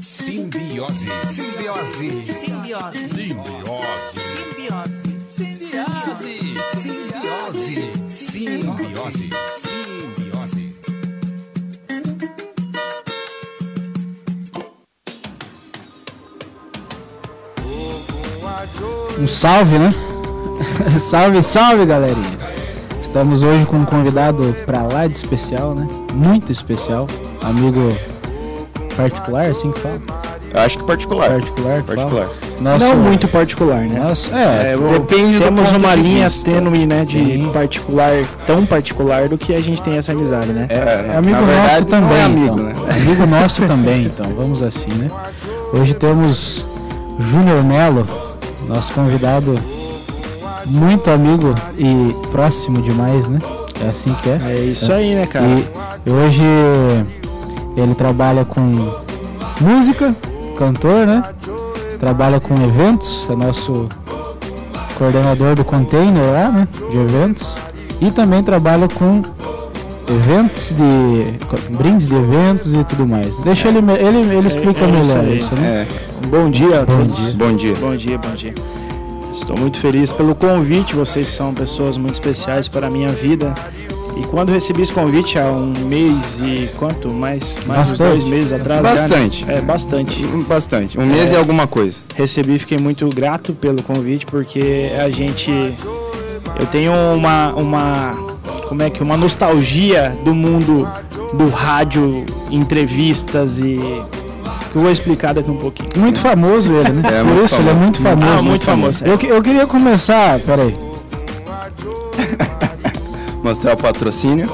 Simbiose. Simbiose. Simbiose. Simbiose. Simbiose. Simbiose. Simbiose. Simbiose. Simbiose. Um salve, né? salve, salve, galerinha. Estamos hoje com um convidado pra lá de especial, né? Muito especial. Amigo particular, assim que fala? Eu acho que particular. Particular? Particular. Nosso, Não muito particular, né? Nosso, é, É, o- depende do temos uma de linha vista. tênue, né, de Sim. particular, tão particular do que a gente tem essa amizade, né? é, É, é amigo na nosso verdade, também. não é amigo, então. né? Amigo nosso também, então. Vamos assim, né? Hoje temos Júnior Melo, nosso convidado muito amigo e próximo demais, né? É assim que é. É isso aí, né, cara? E hoje ele trabalha com música, cantor, né? Trabalha com eventos, é nosso coordenador do container lá, né? De eventos. E também trabalha com eventos de. brindes de eventos e tudo mais. Deixa ele, ele, ele explica é isso melhor aí. isso, né? É, Bom dia a Bom todos. dia. bom dia. Bom dia, bom dia. Estou muito feliz pelo convite, vocês são pessoas muito especiais para a minha vida. E quando recebi esse convite há um mês e quanto? Mais, mais Bastante. dois meses atrás? já, né? Bastante. É, bastante. Bastante. Um mês É. e alguma coisa. recebi, fiquei muito grato pelo convite, porque a gente. Eu tenho uma. uma como é que? Uma nostalgia do mundo do rádio, entrevistas e. que eu vou explicar daqui um pouquinho. Muito famoso ele, né? É, Por isso, ele é famoso. muito famoso. Ah, né? muito famoso. Eu, que- eu queria começar, peraí. Mostrar o patrocínio.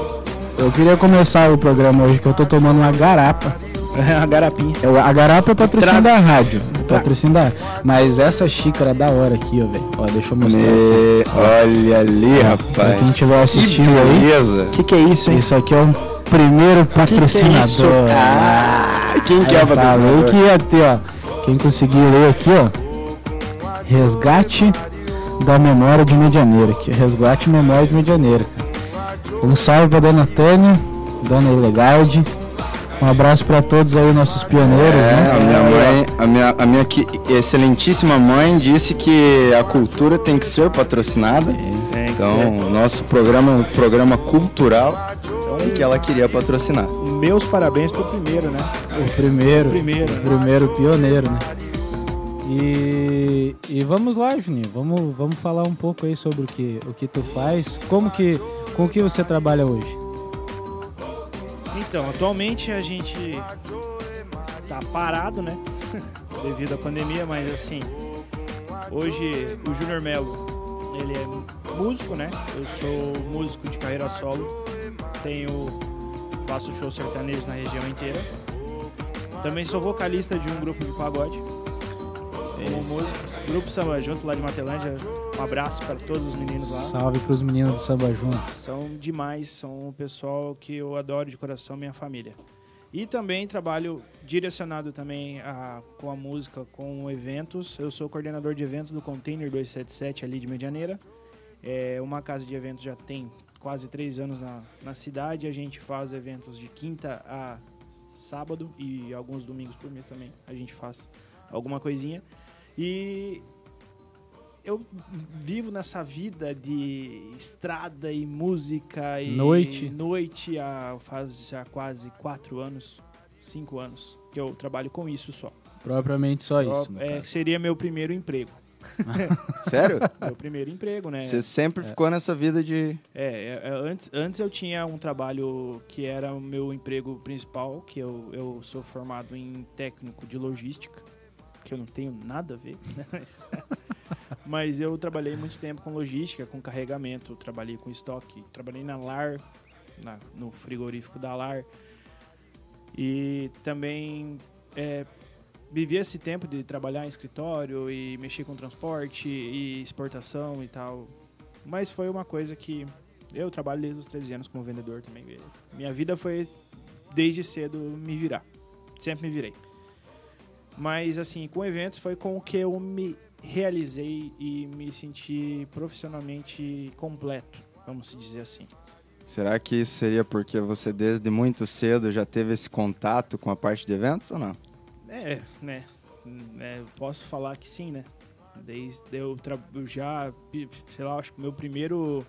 Eu queria começar o programa hoje que eu tô tomando uma garapa. É a garapinha. É, A garapa é patrocínio Tra- da rádio. é Patrocínio da Mas essa xícara da hora aqui, ó, velho. Ó, deixa eu mostrar aqui. Me... Olha ali, Pra rapaz. quem estiver assistindo que aí, beleza. O que, que é isso, hein? isso aqui é o primeiro patrocinador. isso? Ah, quem que é o eu falei patrocinador? que ia ter, ó. Quem conseguir ler aqui, ó. Resgate da memória de Medianeira. Aqui, resgate memória de Medianeira. cara. Um salve pra dona Tânia, dona Ilegarde. Um abraço pra todos aí, nossos pioneiros, É, né? a minha mãe, a minha, a minha que- excelentíssima mãe disse que a cultura tem que ser patrocinada. É, Então, ser- o nosso programa é um programa cultural e que ela queria patrocinar. Meus parabéns pro primeiro, né? O primeiro. Primeiro, O primeiro pioneiro, né? E, e vamos lá, Juninho. Vamos, vamos falar um pouco aí sobre o que, o que tu faz. Como que, com o que você trabalha hoje? Então, atualmente a gente tá parado, né? Devido à pandemia, mas assim, hoje o Júnior Melo, ele é músico, né? Eu sou músico de carreira solo. Tenho faço shows sertanejos na região inteira. Também sou vocalista de um grupo de pagode. Como músicos. Grupo Samba Junto lá de Matelândia. Um abraço para todos os meninos lá. Salve pros meninos do Samba Junto. São demais, são um pessoal que eu adoro de coração, minha família. E também trabalho direcionado também a, com a música, com eventos. Eu sou coordenador de eventos do Container 277 ali de Medianeira. É uma casa de eventos já tem quase três anos na, na cidade. A gente faz eventos de quinta a sábado e alguns domingos por mês também. A gente faz alguma coisinha. E eu vivo nessa vida de estrada e música e Noite. noite há faz já quase quatro anos, cinco anos que eu trabalho com isso só. Propriamente só isso. é, seria meu primeiro emprego, Sério? meu primeiro emprego, né? Você sempre ficou nessa vida de. É, é, é, antes, antes eu tinha um trabalho que era o meu emprego principal, que eu, eu sou formado em técnico de logística, que eu não tenho nada a ver, né? Mas, mas eu trabalhei muito tempo com logística, com carregamento, trabalhei com estoque, trabalhei na LAR, na- no frigorífico da LAR. E também é, vivi esse tempo de trabalhar em escritório e mexer com transporte e exportação e tal. Mas foi uma coisa que eu trabalho desde os 13 anos como vendedor também. Minha vida foi desde cedo me virar. Sempre me virei. Mas assim, com eventos foi com o que eu me realizei e me senti profissionalmente completo, vamos dizer assim. Será que isso seria porque você desde muito cedo já teve esse contato com a parte de eventos ou não? É, né? É, posso falar que sim, né? Desde eu, eu já, sei lá, acho que meu primeiro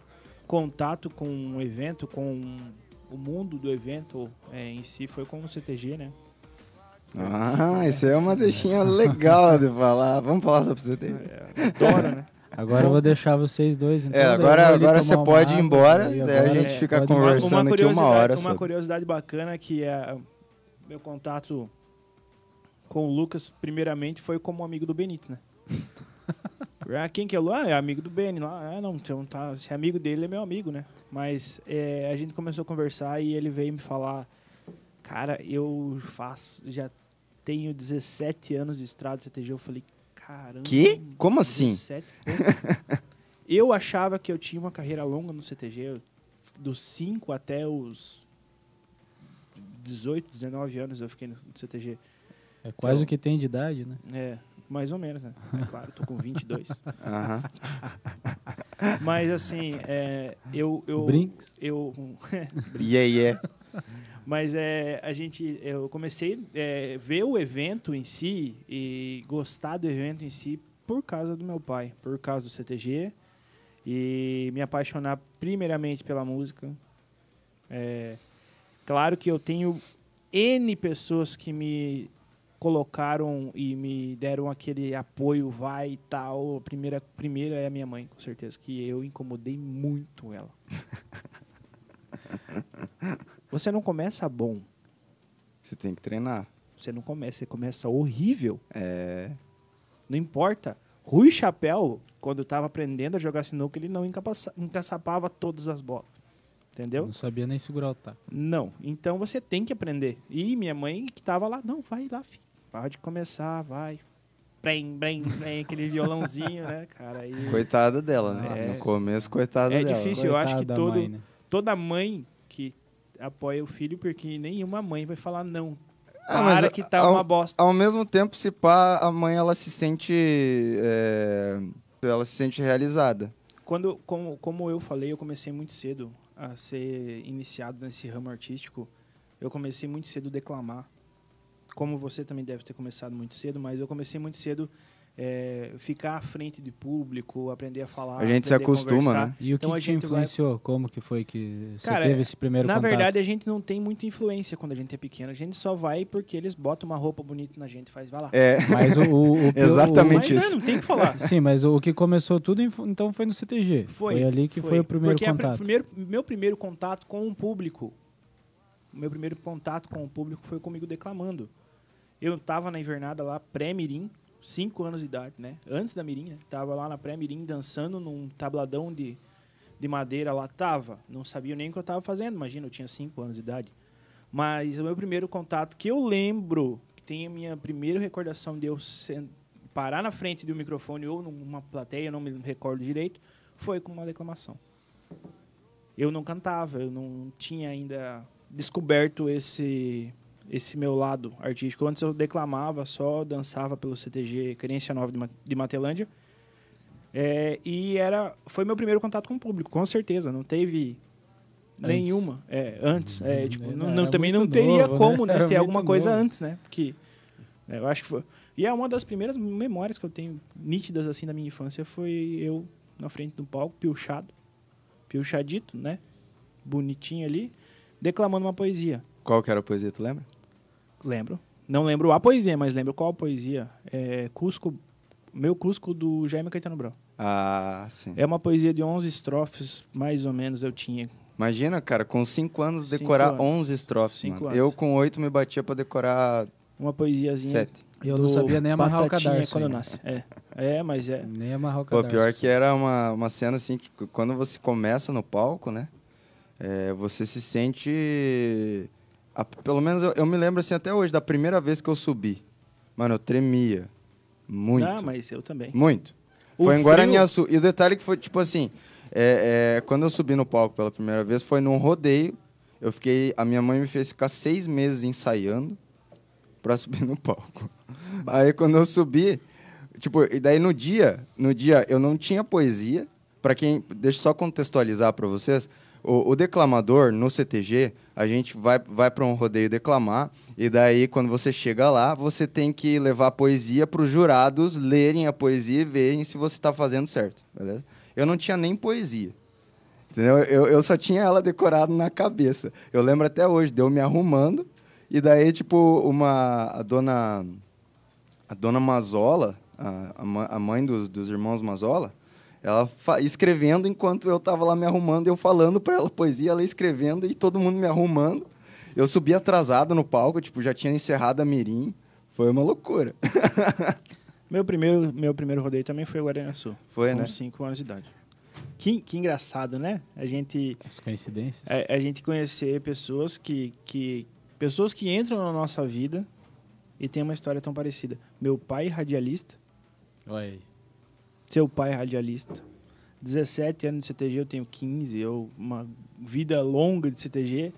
contato com um evento, com o mundo do evento é, em si foi com o CTG, né? Ah, isso aí é uma deixinha legal de falar. Vamos falar sobre você. É, adoro, né? Agora eu vou deixar vocês dois, então. É, agora- agora você uma pode ir água, embora, daí daí a agora gente fica pode ir conversando. embora. aqui uma hora Uma sobre. curiosidade bacana que é meu contato com o Lucas, primeiramente, foi como amigo do Benito, né? ah, quem que é o Lu? Ah, é amigo do Beni lá. Ah, não, então tá. Se é amigo dele, é meu amigo, né? Mas é, a gente começou a conversar e ele veio me falar, cara, eu faço, já tenho 17 anos de estrada CTG. Eu falei, caramba. Que? Como assim? 17 pontos. eu achava que eu tinha uma carreira longa no CTG, dos 5 até os 18, 19 anos eu fiquei no CTG. É quase o que tem de idade, né? É, mais ou menos, né? É claro, tô com 22. Aham. Mas assim, é, eu. eu Brinks. Eu, Yeah, yeah. mas é, a gente. Eu comecei a ver o evento em si e gostar do evento em si por causa do meu pai, por causa do CTG. E me apaixonar primeiramente pela música. É, claro que eu tenho N pessoas que me colocaram e me deram aquele apoio, vai e tal. A primeira, primeira é a minha mãe, com certeza, que eu incomodei muito ela. Você não começa bom, Você tem que treinar. você não começa, você começa horrível. É. Não importa. Rui Chapéu, quando estava aprendendo a jogar sinuca, ele não encaçapava todas as bolas. Entendeu? Não sabia nem segurar o taco. Não. Então você tem que aprender. E minha mãe que tava lá, não, vai lá, filho. Pode começar, vai. Brem, brem, brem, aquele violãozinho, né, cara? E Coitada dela, né? É. No começo, coitada É dela. difícil. eu acho Coitada que todo- mãe, né? toda mãe que apoia o filho, porque nenhuma mãe vai falar não. Ah, mas que tá ao- uma bosta. Ao mesmo tempo, se pá, a mãe ela se sente. é, Ela se sente realizada. Quando, como, como eu falei, eu comecei muito cedo a ser iniciado nesse ramo artístico. Eu comecei muito cedo a declamar. Como você também deve ter começado muito cedo, mas eu comecei muito cedo é, ficar à frente de público, aprender a falar. A gente se acostuma, né? E o Então que a te gente vai- influenciou? Como que foi que você Cara, teve esse primeiro Na contato? verdade, a gente não tem muita influência quando a gente é pequeno. A gente só vai porque eles botam uma roupa bonita na gente e faz, vai lá. É. Mas o, o, o- Exatamente. Mas isso. né, não tem o que falar. o- sim, mas o que começou tudo então foi no CTG. Foi, ali que foi, o primeiro Porque pri- contato. primeiro, meu primeiro contato com o público, o meu primeiro contato com o público foi comigo declamando. Eu tava na invernada lá, pré-mirim, 5 anos de idade, né? Antes da mirim, né? Tava lá na pré-mirim dançando num tabladão de, de madeira lá. Tava, não sabia nem o que eu tava fazendo, imagina, eu tinha 5 anos de idade. Mas o meu primeiro contato, que eu lembro, que tem a minha primeira recordação de eu parar na frente de um microfone ou numa plateia, não me recordo direito, foi com uma declamação. Eu não cantava, eu não tinha ainda descoberto esse esse meu lado artístico. Antes eu declamava, só dançava pelo CTG Querência Nova de, Ma- de Matelândia. É, e era foi meu primeiro contato com o público, com certeza. Não teve Antes. nenhuma. É, antes. É, Uhum, tipo, era não, não- também não teria novo, né? como né, Era ter alguma coisa novo. antes, né? Porque é, eu acho que foi. E é uma das primeiras memórias que eu tenho nítidas assim da minha infância foi eu na frente do palco, piochado, piochadito, né? Bonitinho ali, declamando uma poesia. Qual que era a poesia, tu lembra? Lembro. Não lembro a poesia, mas lembro qual a poesia. É Cusco, meu Cusco do Jaime Caetano Brau. Ah, sim. É uma poesia de 11 estrofes, mais ou menos eu tinha. Imagina, cara, com 5 anos Cinco decorar anos. 11 estrofes, Cinco mano. anos. Eu com 8 me batia pra decorar Uma poesiazinha 7. Eu não sabia nem amarrar o cadarço quando nasce. É. é, mas é. Nem amarrar o cadarço. pior que era uma, uma cena assim que quando você começa no palco, né? é, você se sente. A- pelo menos eu, eu me lembro assim até hoje, da primeira vez que eu subi. Mano, eu tremia. Muito. Ah, mas eu também. Muito. O foi em Guaraniaçu. E o detalhe que foi, tipo assim, é, é, quando eu subi no palco pela primeira vez, foi num rodeio. Eu fiquei. A minha mãe me fez ficar seis meses ensaiando pra subir no palco. Aí quando eu subi, tipo, e daí no dia, no dia eu não tinha poesia. Pra quem. Deixa eu só contextualizar pra vocês. O, o declamador, no CTG, a gente vai, vai para um rodeio declamar, e daí, quando você chega lá, você tem que levar a poesia para os jurados lerem a poesia e verem se você está fazendo certo, beleza? Eu não tinha nem poesia. Entendeu? Eu, eu só tinha ela decorada na cabeça. Eu lembro até hoje, deu me arrumando, e daí, tipo, uma. A dona. A dona Mazola, a, a mãe dos, dos irmãos Mazola, ela escrevendo enquanto eu tava lá me arrumando, eu falando para ela poesia, ela escrevendo e todo mundo me arrumando. Eu subi atrasado no palco, tipo, já tinha encerrado a mirim. Foi uma loucura. Meu primeiro, meu primeiro rodeio também foi o Guarani Sul. Foi, com né? 5 anos de idade. Que, que engraçado, né? A gente, As coincidências. a, a gente conhecer pessoas que, que. Pessoas que entram na nossa vida e tem uma história tão parecida. Meu pai radialista, Olha aí. Seu pai radialista. 17 anos de CTG, eu tenho 15, eu uma vida longa de CTG,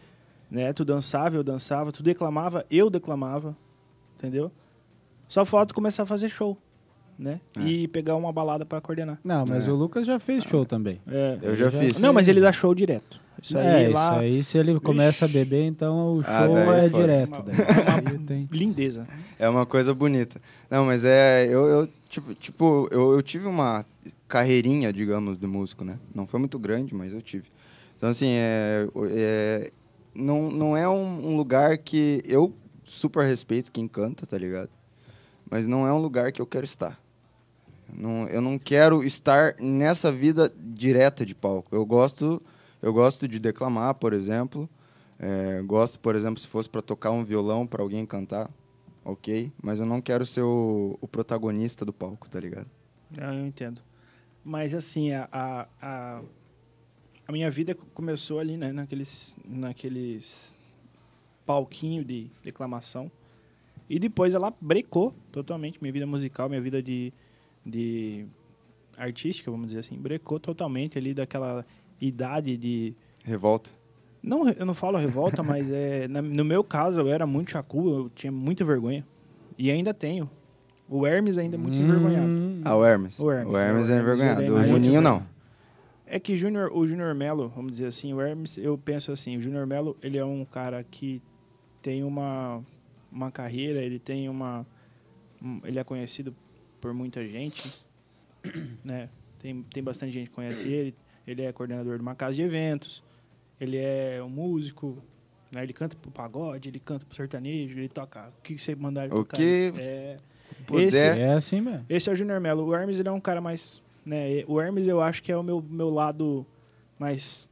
né? Tu dançava, eu dançava, tu declamava, eu declamava, entendeu? Só falta começar a fazer show, né? É. E pegar uma balada para coordenar. Não, mas É. o Lucas já fez show também. É. Eu já já- fiz. Não, mas ele dá show direto. Isso aí é, lá, isso aí, se ele começa a beber, então o show Ah, daí é direto. Tem... lindeza. É uma coisa bonita. Não, mas é. Eu, eu tipo, tipo eu, eu tive uma carreirinha, digamos, de músico, né? Não foi muito grande, mas eu tive. Então, assim, é, é, não, não é um, um lugar que eu super respeito quem canta, tá ligado? Mas não é um lugar que eu quero estar. Não, eu não quero estar nessa vida direta de palco. Eu gosto, eu gosto de declamar, por exemplo. É, gosto, por exemplo, se fosse para tocar um violão para alguém cantar, ok. Mas eu não quero ser o, o protagonista do palco, tá ligado? Ah, Eu entendo. Mas assim, a, a, a, a minha vida começou ali, né? Naqueles, naqueles palquinho de declamação. E depois ela brecou totalmente. Minha vida musical, minha vida de, de artística, vamos dizer assim, brecou totalmente ali daquela idade de... Revolta. Não, eu não falo revolta, mas é, na- no meu caso eu era muito chacu, eu tinha muita vergonha. E ainda tenho. O Hermes ainda é muito envergonhado. Hum, Ah, o Hermes. O Hermes, O Hermes o é envergonhado. ele é O muito Juninho não. envergonhado. É que Junior, o Junior Melo, vamos dizer assim, o Hermes, eu penso assim, o Junior Melo, ele é um cara que tem uma, uma carreira, ele tem uma... um- ele é conhecido por muita gente, né? Tem, tem bastante gente que conhece ele. Ele é coordenador de uma casa de eventos, ele é um músico, né? Ele canta pro pagode, ele canta pro sertanejo, ele toca... O que você mandar ele O tocar? que É, Puder. É assim mesmo. esse é o Junior Melo. O Hermes ele é um cara mais. Né, o Hermes eu acho que é o meu, meu lado mais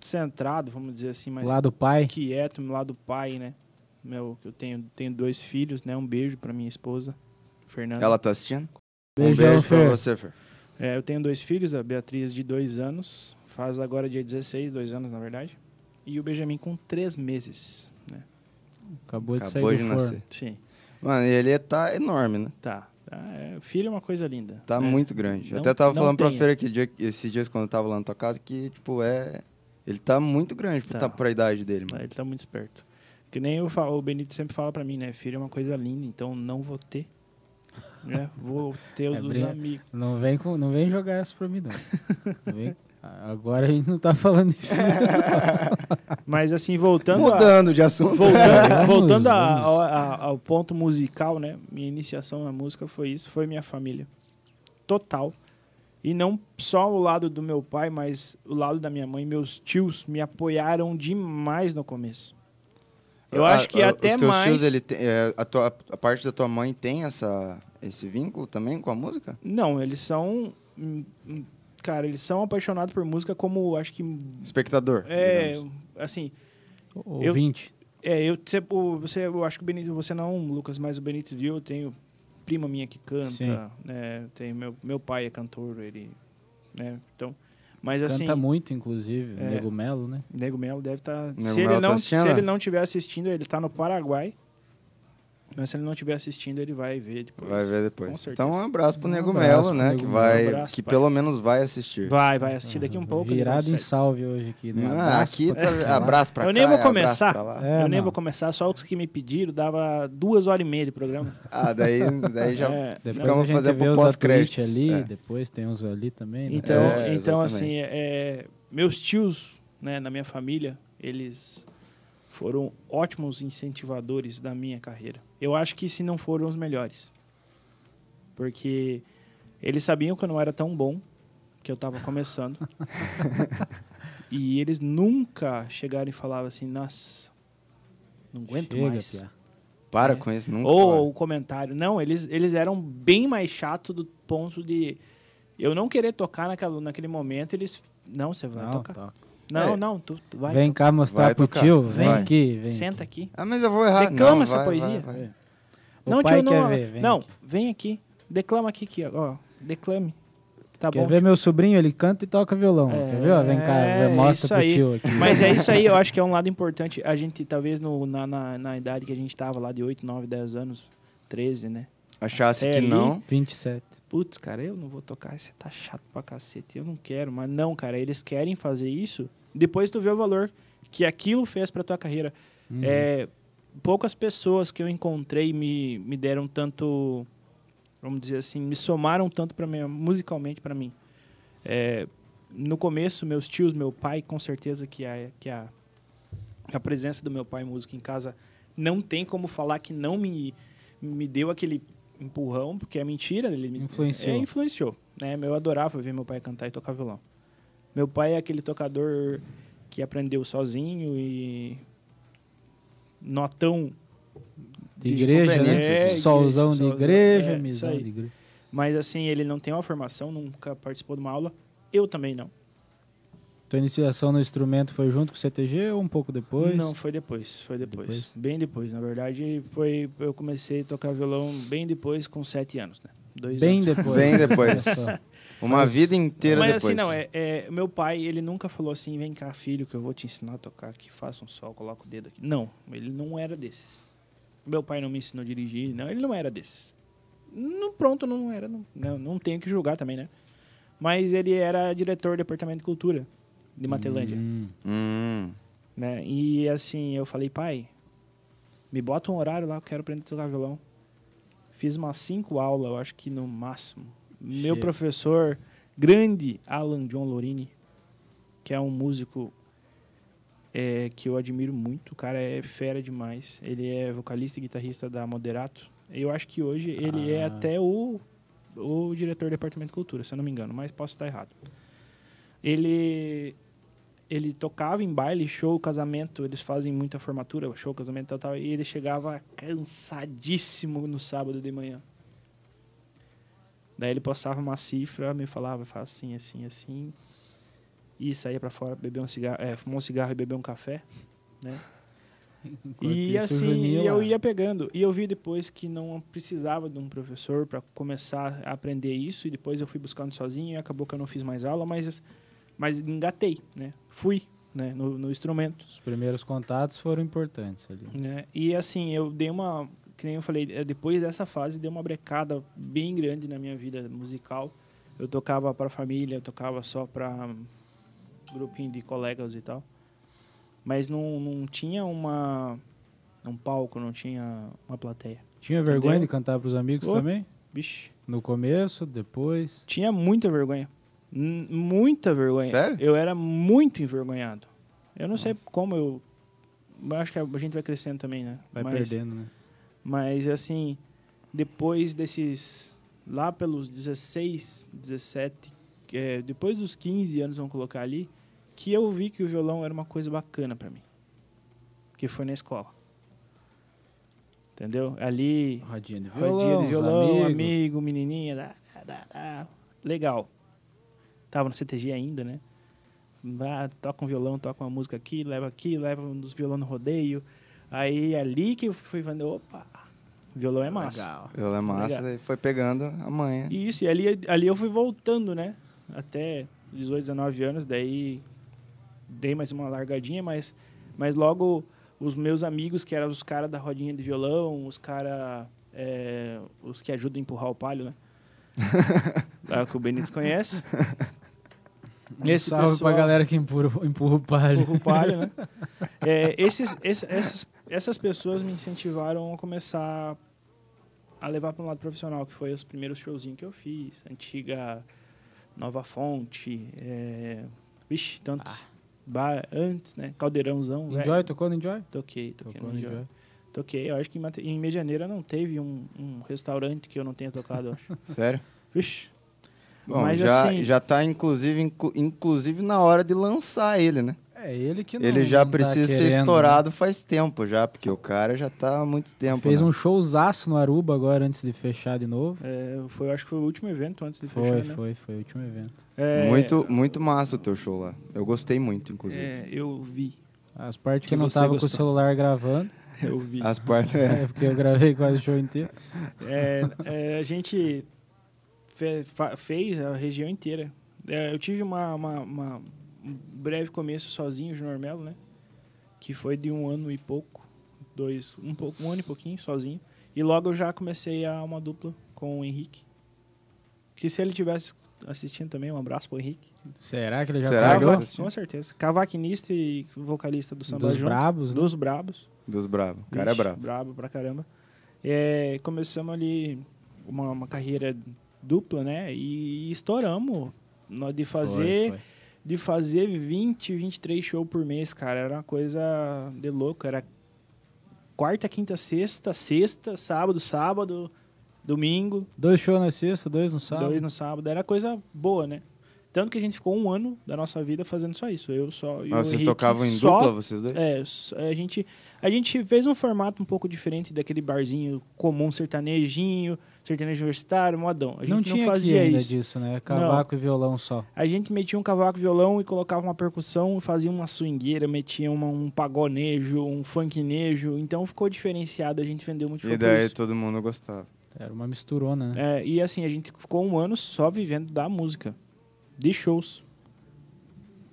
centrado, vamos dizer assim, mais Lá do pai. quieto, meu lado pai, né? Meu, eu tenho, tenho dois filhos, né? Um beijo pra minha esposa, Fernanda. Ela tá assistindo? um Beijão, beijo pra Fer. você, Fer. É, eu tenho dois filhos, a Beatriz de dois anos, faz agora dia 16, dois anos na verdade. E o Benjamin com três meses, né? Acabou de Acabou sair de do forno. nascer. Sim, Mano, ele tá enorme, né? tá. tá é, filho é uma coisa linda. Tá né? muito grande. Não- Até tava falando pra tenha. Feira que dia, esses dias quando eu tava lá na tua casa que, tipo, é. Ele tá muito grande pra, Tá. tá. pra idade dele, mano. Ele tá muito esperto. Que nem eu falo, o Benito sempre fala pra mim, né? Filho é uma coisa linda, então não vou ter. Né? Vou ter o É dos brin- amigos. Não vem, com, não vem jogar essa pra mim, não. Não vem- Agora a gente não tá falando de filho. Mas assim, voltando a, Mudando de assunto. voltando, Vamos, voltando a- a- ao ponto musical, né? Minha iniciação na música foi isso, foi minha família. Total. E não só o lado do meu pai, mas o lado da minha mãe, meus tios me apoiaram demais no começo. Eu Ah, acho que ah, até os teus mais. Tios, ele tem, é, a, tua, a parte da tua mãe tem essa, esse vínculo também com a música? Não, eles são. Cara, eles são apaixonados por música como acho que. Espectador. É. digamos. Assim. Ouvinte. É, eu, você, eu acho que o Benítez, você não, Lucas, mas o Benítez viu, eu tenho prima minha que canta, né? Tem meu, meu pai é cantor, ele, né? Então, mas Canta assim, muito, inclusive. É. Nego Melo, né? Nego Melo deve estar, Nego se ele tá não, assistindo, se ele né? não estiver assistindo, ele tá no Paraguai. Mas se ele não estiver assistindo, ele vai ver depois. Vai ver depois. então um abraço pro Um Nego Melo, né? Nego Que, vai, Um abraço, que pai. pelo menos vai assistir. Vai, vai assistir daqui um pouco. Virado em salve hoje aqui, né? Ah, Abraço aqui pra tá, abraço pra Eu cá, nem vou começar. É, eu nem não. vou começar, só os que me pediram, dava duas horas e meia de programa. Ah, daí, daí já É, Depois ficamos vê pro pós-créditos. ali, É. depois tem uns ali também. Né? Então, É, então exatamente. assim, é, meus tios né, na minha família, eles foram ótimos incentivadores da minha carreira. Eu acho que se não foram os melhores. Porque eles sabiam que eu não era tão bom, que eu estava começando. e eles nunca chegaram e falavam assim, nossa, não aguento Chega, mais. piá. Para É. com isso, nunca. Ou o comentário. Não, eles, eles eram bem mais chato do ponto de eu não querer tocar naquela, naquele momento, eles. Não, você vai Não, tocar. Não, É. não, tu, tu vai. Vem cá mostrar Vai pro tocar. tio. Vem Vai. aqui, vem. Senta aqui. aqui. Ah, mas eu vou errar. Declama não, essa vai, poesia. vai, vai. O não, pai tio, quer não. ver, vem não, aqui. vem aqui. Declama aqui, aqui, ó. Declame. Tá Quer bom. ver tio. meu sobrinho? Ele canta e toca violão. É, Quer ver? ó? Vem cá, é mostra pro aí. tio aqui. Mas é isso aí, eu acho que é um lado importante. A gente, talvez, no, na, na, na idade que a gente tava lá de 8, 9, 10 anos, 13, né? Achasse É que ali. não. 27. Putz, cara, eu não vou tocar, você tá chato pra cacete, eu não quero. Mas não, cara, eles querem fazer isso. Depois tu vê o valor que aquilo fez pra tua carreira. Uhum. É, poucas pessoas que eu encontrei me, me deram tanto, vamos dizer assim, me somaram tanto para mim, musicalmente para mim. É, no começo, meus tios, meu pai, com certeza que a, que a, a presença do meu pai música em casa não tem como falar que não me, me deu aquele empurrão, porque é mentira. Ele me, Influenciou. É, influenciou. Né? Eu adorava ver meu pai cantar e tocar violão. Meu pai é aquele tocador que aprendeu sozinho e notão De de igreja, né? conveniência, É, Solzão de igreja, é, misão de igreja. Mas assim, ele não tem uma formação, nunca participou de uma aula. Eu também não. Tua iniciação no instrumento foi junto com o CTG ou um pouco depois? Não, foi depois, foi depois. Depois? Bem depois. Na verdade, foi eu comecei a tocar violão bem depois, com sete anos, né? Dois Bem anos. depois. Bem depois. Uma Mas- vida inteira Mas depois. assim, não, é, é, meu pai, ele nunca falou assim, vem cá, filho, que eu vou te ensinar a tocar aqui, faça um sol, coloca o dedo aqui. Não, ele não era desses. Meu pai não me ensinou a dirigir, não, ele não era desses. No, pronto, não era, não, não, não tenho que julgar também, né? Mas ele era diretor do Departamento de Cultura de Matelândia, Hum, Hum. né? E assim, eu falei, pai, me bota um horário lá, eu quero aprender a tocar violão. Fiz umas cinco aulas, eu acho que no máximo. Meu Chega. professor, grande Alan John Lorini, que é um músico é, que eu admiro muito. O cara é fera demais. Ele é vocalista e guitarrista da Moderato. Eu acho que hoje ele é Ah. até o, o diretor do Departamento de Cultura, se eu não me engano, mas posso estar errado. Ele ele tocava em baile, show, casamento, eles fazem muita formatura, show, casamento, tal, tal, e ele chegava cansadíssimo no sábado de manhã. Daí ele passava uma cifra, me falava, faz assim, assim, assim, e saía pra fora, beber um cigarro, é, fumou um cigarro e beber um café, né? enquanto E isso, assim, eu lá. ia pegando. E eu vi depois que não precisava de um professor para começar a aprender isso. E depois eu fui buscando sozinho e acabou que eu não fiz mais aula, mas, mas engatei, né? Fui né? No, no instrumento. Os primeiros contatos foram importantes ali. Né? E assim, eu dei uma. Que nem eu falei, eh, depois dessa fase deu uma brecada bem grande na minha vida musical. Eu tocava para família, eu tocava só para grupinho de colegas e tal. Mas não, não tinha uma um palco, não tinha uma plateia. Tinha vergonha Entendeu? de cantar pros amigos Ô. também? Vixe, No começo, depois? tinha muita vergonha. N- muita vergonha. Sério? Eu era muito envergonhado. Eu não sei como eu. eu Acho que a gente vai crescendo também, né? Vai Mas- perdendo, né? Mas assim, depois desses. Lá pelos 16, 17, é, depois dos 15 anos, vamos colocar ali, que eu vi que o violão era uma coisa bacana pra mim. Que foi na escola. Entendeu? Ali, Rodinha de rodinha violão, de os violão, amigos. amigo, menininha, dá, dá, dá. legal. Tava no CTG ainda, né? Vai, toca um violão, toca uma música aqui, leva aqui, leva um dos violão no rodeio. Aí ali que eu fui falando, opa, violão é massa. Legal. Violão é massa, Obrigado. daí foi pegando a manha. E isso, e ali, ali eu fui voltando, né? Até 18, 19 anos, daí dei mais uma largadinha, mas, mas logo os meus amigos, que eram os caras da rodinha de violão, os caras, os que ajudam a empurrar o palho, né? Que o Benítez conhece. Esse salve pessoal- pra galera que empurra, empurra o palho. Empurra o palho, né? É, esses, esse- essas, essas pessoas me incentivaram a começar a levar para um lado profissional, que foi os primeiros showzinhos que eu fiz. Antiga Nova Fonte, é, vixe, tantos. Ba- antes, né? Caldeirãozão. velho. Enjoy, tocou no Enjoy? Toquei, toquei Tocou no no Enjoy. Enjoy. Toquei. Eu acho que em Medianeira não teve um, um restaurante que eu não tenha tocado, eu acho. Sério? Vixe. Bom, Mas já, assim- já tá inclusive, inclu- inclusive na hora de lançar ele, né? É, ele que não ele já não tá precisa ser querendo, né? estourado faz tempo já, porque o cara já tá há muito tempo. Fez né? um showzaço no Aruba agora antes de fechar de novo. É, foi, acho que foi o último evento antes de Foi, fechar, né? foi, foi o último evento. É, Muito, muito massa o teu show lá. Eu gostei muito, inclusive. é, eu vi. As partes que, Que eu não tava com o gostou. celular gravando, Eu vi. As partes. É. é porque eu gravei quase o show inteiro. É, é, a gente fe- fa- fez a região inteira. É, eu tive uma, uma- uma- um breve começo sozinho, Junior Melo, né? Que foi de um ano e pouco, dois, um, pouco, um ano e pouquinho sozinho. E logo eu já comecei a uma dupla com o Henrique. Que se ele tivesse assistindo também, um abraço pro Henrique. Será que ele já Será? pagou? Com certeza. Cavaquinista e vocalista do Samba Dos Junto. brabos, né? Dos brabos. Dos bravos. O cara é brabo. Brabo pra caramba. É, começamos ali uma, uma carreira dupla, né? E, estouramos de fazer, Foi, foi. de fazer 20, 23 shows por mês, cara. Era uma coisa de louco. Era quarta, quinta, sexta, sexta, sábado, sábado, domingo, Dois shows na sexta, dois no sábado. dois no sábado. Era coisa boa, né? Tanto que a gente ficou um ano da nossa vida fazendo só isso. Eu só. e o Mas vocês Henrique tocavam em só dupla, vocês dois? é, a gente, a gente fez um formato um pouco diferente daquele barzinho comum, sertanejinho, sertanejo universitário, modão. A gente não não, tinha aqui fazia ainda isso. disso, né? Cavaco e violão só. A gente metia um cavaco e violão e colocava uma percussão, fazia uma swingueira, metia uma, um pagonejo, um funknejo. Então ficou diferenciado, a gente vendeu muito E daí isso. todo mundo gostava. Era uma misturona, né? É, e assim, a gente ficou um ano só vivendo da música, de shows.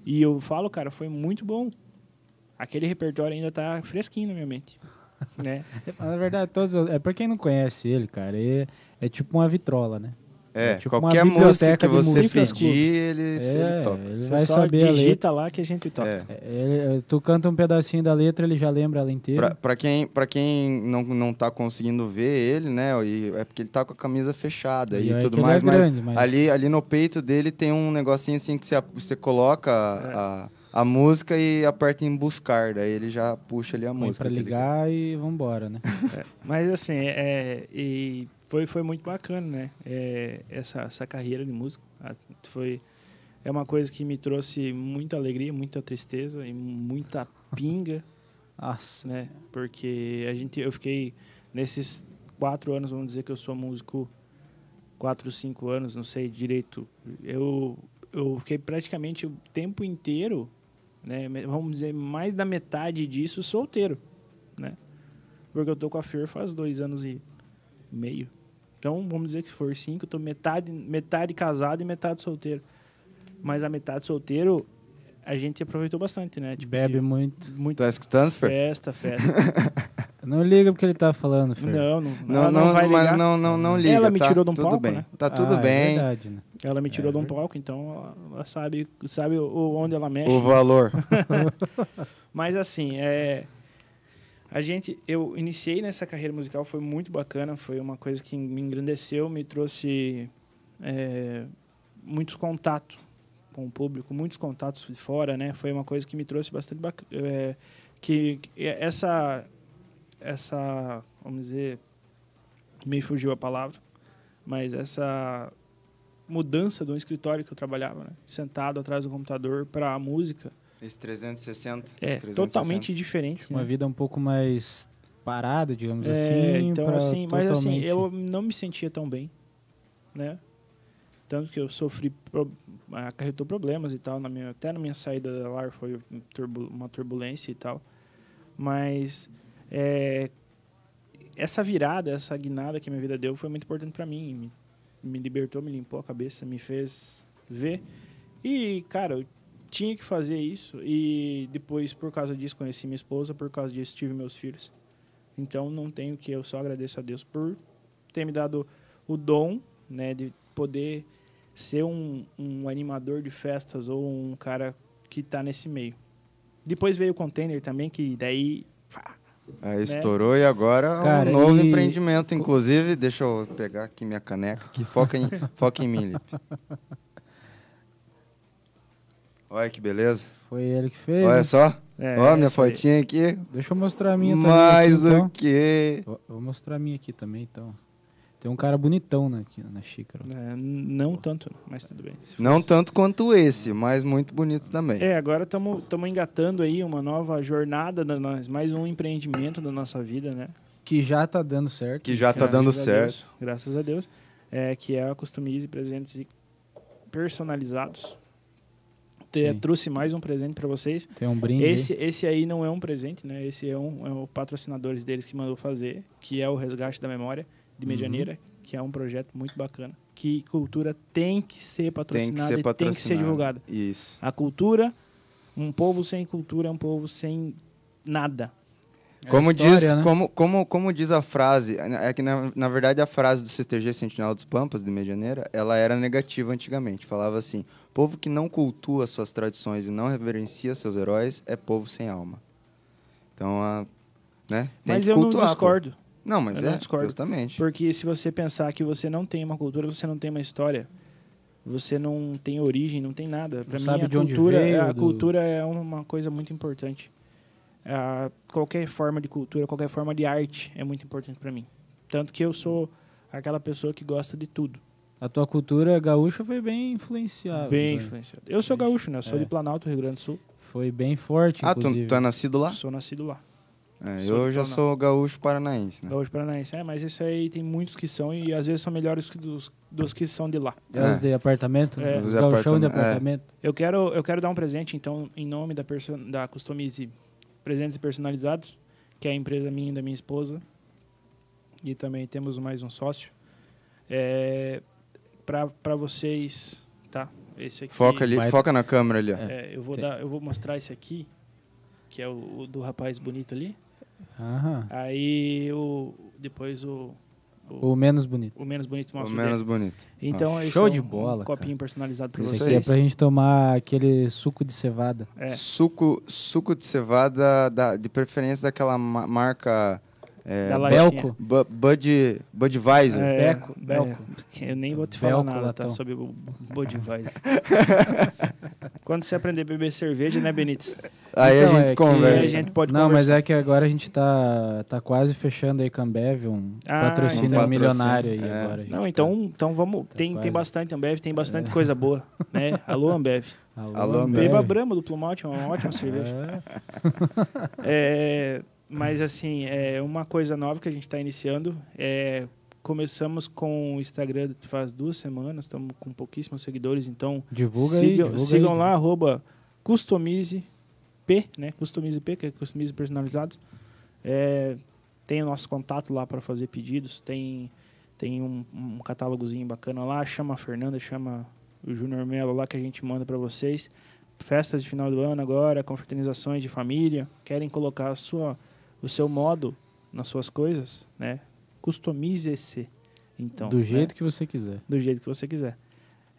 E eu falo, cara, foi muito bom. Aquele repertório ainda tá fresquinho na minha mente. né? Na verdade, todos. É pra quem não conhece ele, cara, é, é tipo uma vitrola, né? É, É tipo uma qualquer música que você música. pedir, ele, É, ele toca. ele Você vai só saber a letra. digita lá que a gente toca. É. É, ele- tu canta um pedacinho da letra, ele já lembra ela inteira. Pra, pra quem, pra quem não, não tá conseguindo ver ele, né? e é porque ele tá com a camisa fechada e, é tudo mais, é mas grande, mas ali, ali no peito dele tem um negocinho assim que você, você coloca a, a, a música e aperta em buscar, daí ele já puxa ali a põe música. pra que ele ligar e vambora, né? Mas assim, é, e foi, foi muito bacana, né? É, essa, essa carreira de músico. Foi, é uma coisa que me trouxe muita alegria, muita tristeza e muita pinga, Nossa. né? Porque a gente, eu fiquei nesses quatro anos, vamos dizer que eu sou músico quatro, cinco anos, não sei direito. Eu, eu fiquei praticamente o tempo inteiro, né? Vamos dizer, mais da metade disso solteiro, né? Porque eu tô com a Fer faz dois anos e meio. Então, vamos dizer que se for cinco, eu tô metade, metade casado e metade solteiro. Mas a metade solteiro, a gente aproveitou bastante, né? Tipo, Bebe muito. muito Tá escutando, Fer? festa, festa. Não liga porque ele tá falando, Fer. não, não, Não, não, não, vai mas ligar. não, não, não liga. Ela me tá? tirou de um tudo palco, bem. né? Tá tudo Ah, É bem. verdade, né? Ela me tirou É de um verdade. palco, então ela- ela sabe, sabe o, onde ela mexe. o valor. Mas assim, é, a gente, eu iniciei nessa carreira musical, foi muito bacana, foi uma coisa que me engrandeceu, me trouxe é, muitos contatos com o público, muitos contatos de fora, né? Foi uma coisa que me trouxe bastante bacana, é, que, que essa, essa, vamos dizer, me fugiu a palavra, mas essa mudança do escritório que eu trabalhava, né? sentado atrás do computador para a música, Esse 360. é 360. totalmente diferente. Uma né? vida um pouco mais parada, digamos É, assim. então pra assim, mas assim, eu não me sentia tão bem, né? Tanto que eu sofri, pro- acarretou problemas e tal, na minha, até na minha saída da lar foi um uma turbulência e tal. Mas é, essa virada, essa guinada que a minha vida deu foi muito importante para mim. Me, me libertou, me limpou a cabeça, me fez ver. E, cara, eu tinha que fazer isso. E depois, por causa disso, conheci minha esposa, por causa disso, tive meus filhos. Então, não tenho que, eu só agradeço a Deus por ter me dado o dom, né, de poder ser um, um animador de festas ou um cara que tá nesse meio. Depois veio o container também, que daí Aí estourou e agora Cara, um novo e- empreendimento. Inclusive, deixa eu pegar aqui minha caneca, que foca em, foca em mim, Lipe. Olha que beleza. Foi ele que fez. Olha né? só. É, Ó, minha aí. fotinha aqui. Deixa eu mostrar a minha também. Mais aqui, então. o quê? Vou, vou mostrar a minha aqui também, então. Tem um cara bonitão na, aqui, na xícara. É, não tanto, mas tudo bem. Não fosse- tanto quanto esse, mas muito bonito também. É, agora estamos engatando aí uma nova jornada, da nós, mais um empreendimento da nossa vida, né? Que já tá dando certo. Que já tá Graças dando certo. Deus, graças a Deus. É, que é a Customize Presentes Personalizados. Te- trouxe mais um presente para vocês. Tem um brinde. Esse, esse aí não é um presente, né? Esse é um, é o patrocinadores deles que mandou fazer, que é o Resgate da Memória de Uhum. Medianeira, que é um projeto muito bacana. Que cultura tem que ser Tem patrocinada que ser e tem que ser divulgada. Isso. A cultura, um povo sem cultura é um povo sem nada. É Como, história, diz, né? como, como, como diz a frase, é que na, na verdade a frase do CTG Sentinela dos Pampas, de Medianeira, ela era negativa antigamente. Falava assim: povo que não cultua suas tradições e não reverencia seus heróis é povo sem alma. Então, a, né? Tem Mas que eu não cultuar, pô. discordo. Não, mas Eu é, não discordo. justamente. Porque se você pensar que você não tem uma cultura, você não tem uma história, você não tem origem, não tem nada. Para mim, sabe a de onde cultura, veio, a do- cultura é uma coisa muito importante. Ah, qualquer forma de cultura, qualquer forma de arte é muito importante para mim. Tanto que eu sou aquela pessoa que gosta de tudo. A tua cultura gaúcha foi bem influenciada. bem né? influenciado. Eu sou gaúcho, né? Eu sou É. de Planalto, Rio Grande do Sul. Foi bem forte, Ah, tu, inclusive. tu é nascido lá? Sou nascido lá. É, Sou eu já sou gaúcho paranaense, né? Gaúcho Paranaense. É, mas isso aí tem muitos que são e às vezes são melhores que dos, dos que são de lá. É os de apartamento? É. Os Os de gauchão de apartamento, é. apartamento. Eu quero, eu quero dar um presente, então, em nome da, da Customize Presentes Personalizados, que é a empresa minha e da minha esposa. E também temos mais um sócio. É, para vocês, tá? Esse aqui. Foca ali, Vai- foca na câmera ali, ó. É, eu, vou Tem- dar, eu vou mostrar esse aqui, que é o, o do rapaz bonito ali. Aham. Aí o, depois o, o, O menos bonito. o menos bonito O mostra o menos dele. bonito. Então, esse show é de um, bola, um copinho personalizado para vocês. aqui é pra gente tomar aquele suco de cevada. É. Suco, suco de cevada, da, de preferência daquela ma- marca é, Da. Belco. Bu- Bud, Budweiser. É, Beco, é, Belco. eu nem vou te falar Belco, nada, tá? Sobre o Budweiser. Quando você aprender a beber cerveja, né, Benítez? Aí Então, a é gente que- conversa. Aí a gente pode Não, mas conversar. é que agora a gente tá, tá quase fechando aí com a Ambev, um Ah, patrocínio um patrocínio, milionário aí é. agora. a gente Não, tá- então, então vamos. tem, quase. tem bastante Ambev, tem bastante coisa boa, né? Alô, Ambev. Alô, Ambev. Beba Brahma do Plumalt, é uma ótima cerveja. É, É, mas assim, é uma coisa nova que a gente está iniciando. É, começamos com o Instagram faz duas semanas, estamos com pouquíssimos seguidores, então divulga aí, sigam, divulga sigam aí. lá, arroba Customize P, né? Customize P, que é Customize Personalizados. É, tem o nosso contato lá para fazer pedidos, tem, tem um, um catálogozinho bacana lá, chama a Fernanda, chama o Júnior Melo lá que a gente manda para vocês. Festas de final do ano agora, confraternizações de família, querem colocar sua, o seu modo nas suas coisas, né? Customize-se. Então, Do né? jeito que você quiser. do jeito que você quiser.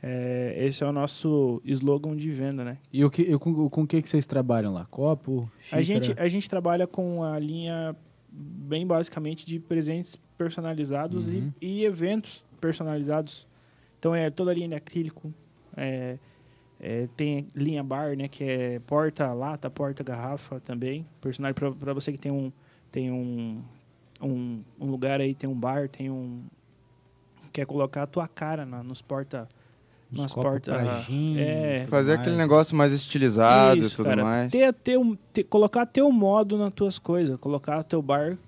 É, esse é o nosso slogan de venda, né? E o que, e com, com o que, que vocês trabalham lá? Copo, xícara? A gente, a gente trabalha com a linha bem basicamente de presentes personalizados Uhum. e, e eventos personalizados. Então é toda a linha de acrílico, é, é, tem linha bar, né, que é porta lata, porta garrafa também, personalizado para você que tem um tem um, um, um lugar aí, tem um bar, tem um quer colocar a tua cara na, nos porta Copos portas pra gin, é, Fazer mais. aquele negócio mais estilizado e Isso, tudo cara. mais. Ter, ter um, ter- colocar teu modo nas tuas coisas, colocar teu bar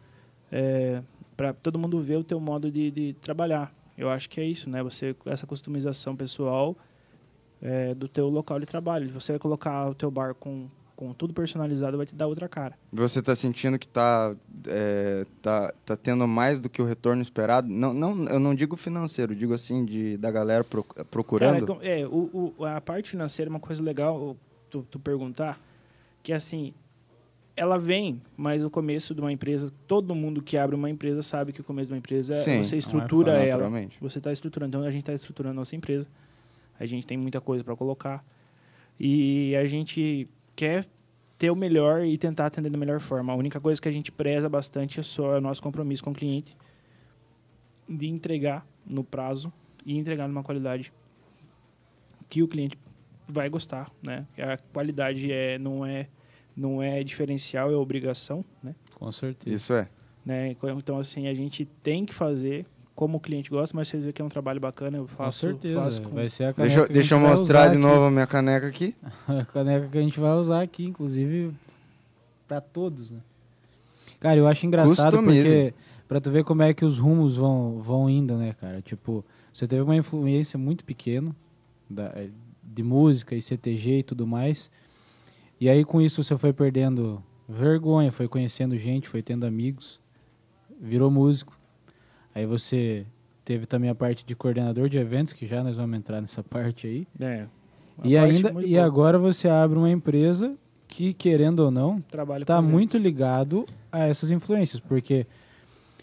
é, para todo mundo ver o teu modo de, de trabalhar. Eu acho que é isso, né? Você essa customização pessoal é, do teu local de trabalho. Você vai colocar o teu bar com, com tudo personalizado, vai te dar outra cara. Você tá sentindo que tá, é, tá, tá tendo mais do que o retorno esperado? Não, não, eu não digo financeiro, digo assim, de, da galera pro- procurando. Cara, é, o, o- a parte financeira é uma coisa legal tu, tu perguntar, que assim, ela vem, mas o começo de uma empresa, todo mundo que abre uma empresa sabe que o começo de uma empresa é Sim, você é estrutura fácil, ela. Você está estruturando, então a gente está estruturando a nossa empresa. A gente tem muita coisa para colocar. E a gente quer ter o melhor e tentar atender da melhor forma. A única coisa que a gente preza bastante é só o nosso compromisso com o cliente de entregar no prazo e entregar numa qualidade que o cliente vai gostar, né? A qualidade é, não, é, não é diferencial, é obrigação, né? Com certeza. Isso é. né? Então, assim, a gente tem que fazer como o cliente gosta, mas vocês veem que é um trabalho bacana, eu Com faço, certeza. faço com- Vai ser a caneca Deixa, deixa eu mostrar usar de aqui. novo a minha caneca aqui. A caneca que a gente vai usar aqui, inclusive, pra todos, né? Cara, eu acho engraçado Customize. porque pra tu ver como é que os rumos vão, vão indo, né, cara? Tipo, você teve uma influência muito pequena da- de música e CTG e tudo mais. E aí com isso você foi perdendo vergonha, foi conhecendo gente, foi tendo amigos, virou músico. Aí você teve também a parte de coordenador de eventos, que já nós vamos entrar nessa parte aí. É, E ainda e boa. agora você abre uma empresa que querendo ou não está muito ligado a essas influências, porque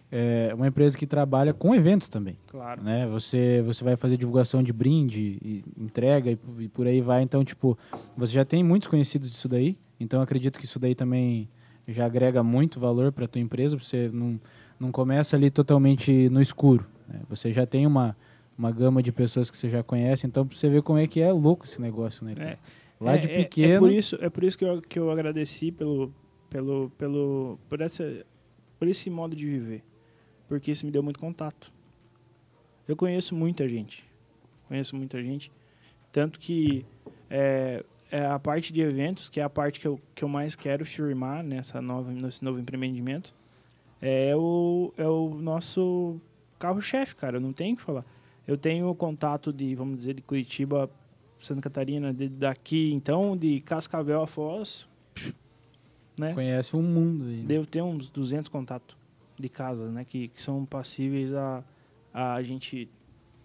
é uma empresa que trabalha com eventos também, Claro. né? Você você vai fazer divulgação de brinde, e entrega e, e por aí vai. Então tipo você já tem muitos conhecidos disso daí. Então acredito que isso daí também já agrega muito valor para tua empresa. Você não não começa ali totalmente no escuro. né? Você já tem uma uma gama de pessoas que você já conhece, então você ver como é que é louco esse negócio, né? É, Lá é- de é- pequeno. É, por isso, é por isso que, eu, que eu agradeci pelo, pelo, pelo, por, essa, por esse modo de viver. Porque isso me deu muito contato. Eu conheço muita gente. Conheço muita gente. Tanto que é, é a parte de eventos, que é a parte que eu, que eu mais quero firmar nessa nova, nesse novo empreendimento, é o, é o nosso carro-chefe, cara. Não tem o que falar. Eu tenho contato de, vamos dizer, de Curitiba Santa Catarina, de, daqui, então, de Cascavel a Foz, né? Conhece um mundo aí. né? Devo ter uns 200 contatos de casas, né? Que, que são passíveis a, a gente...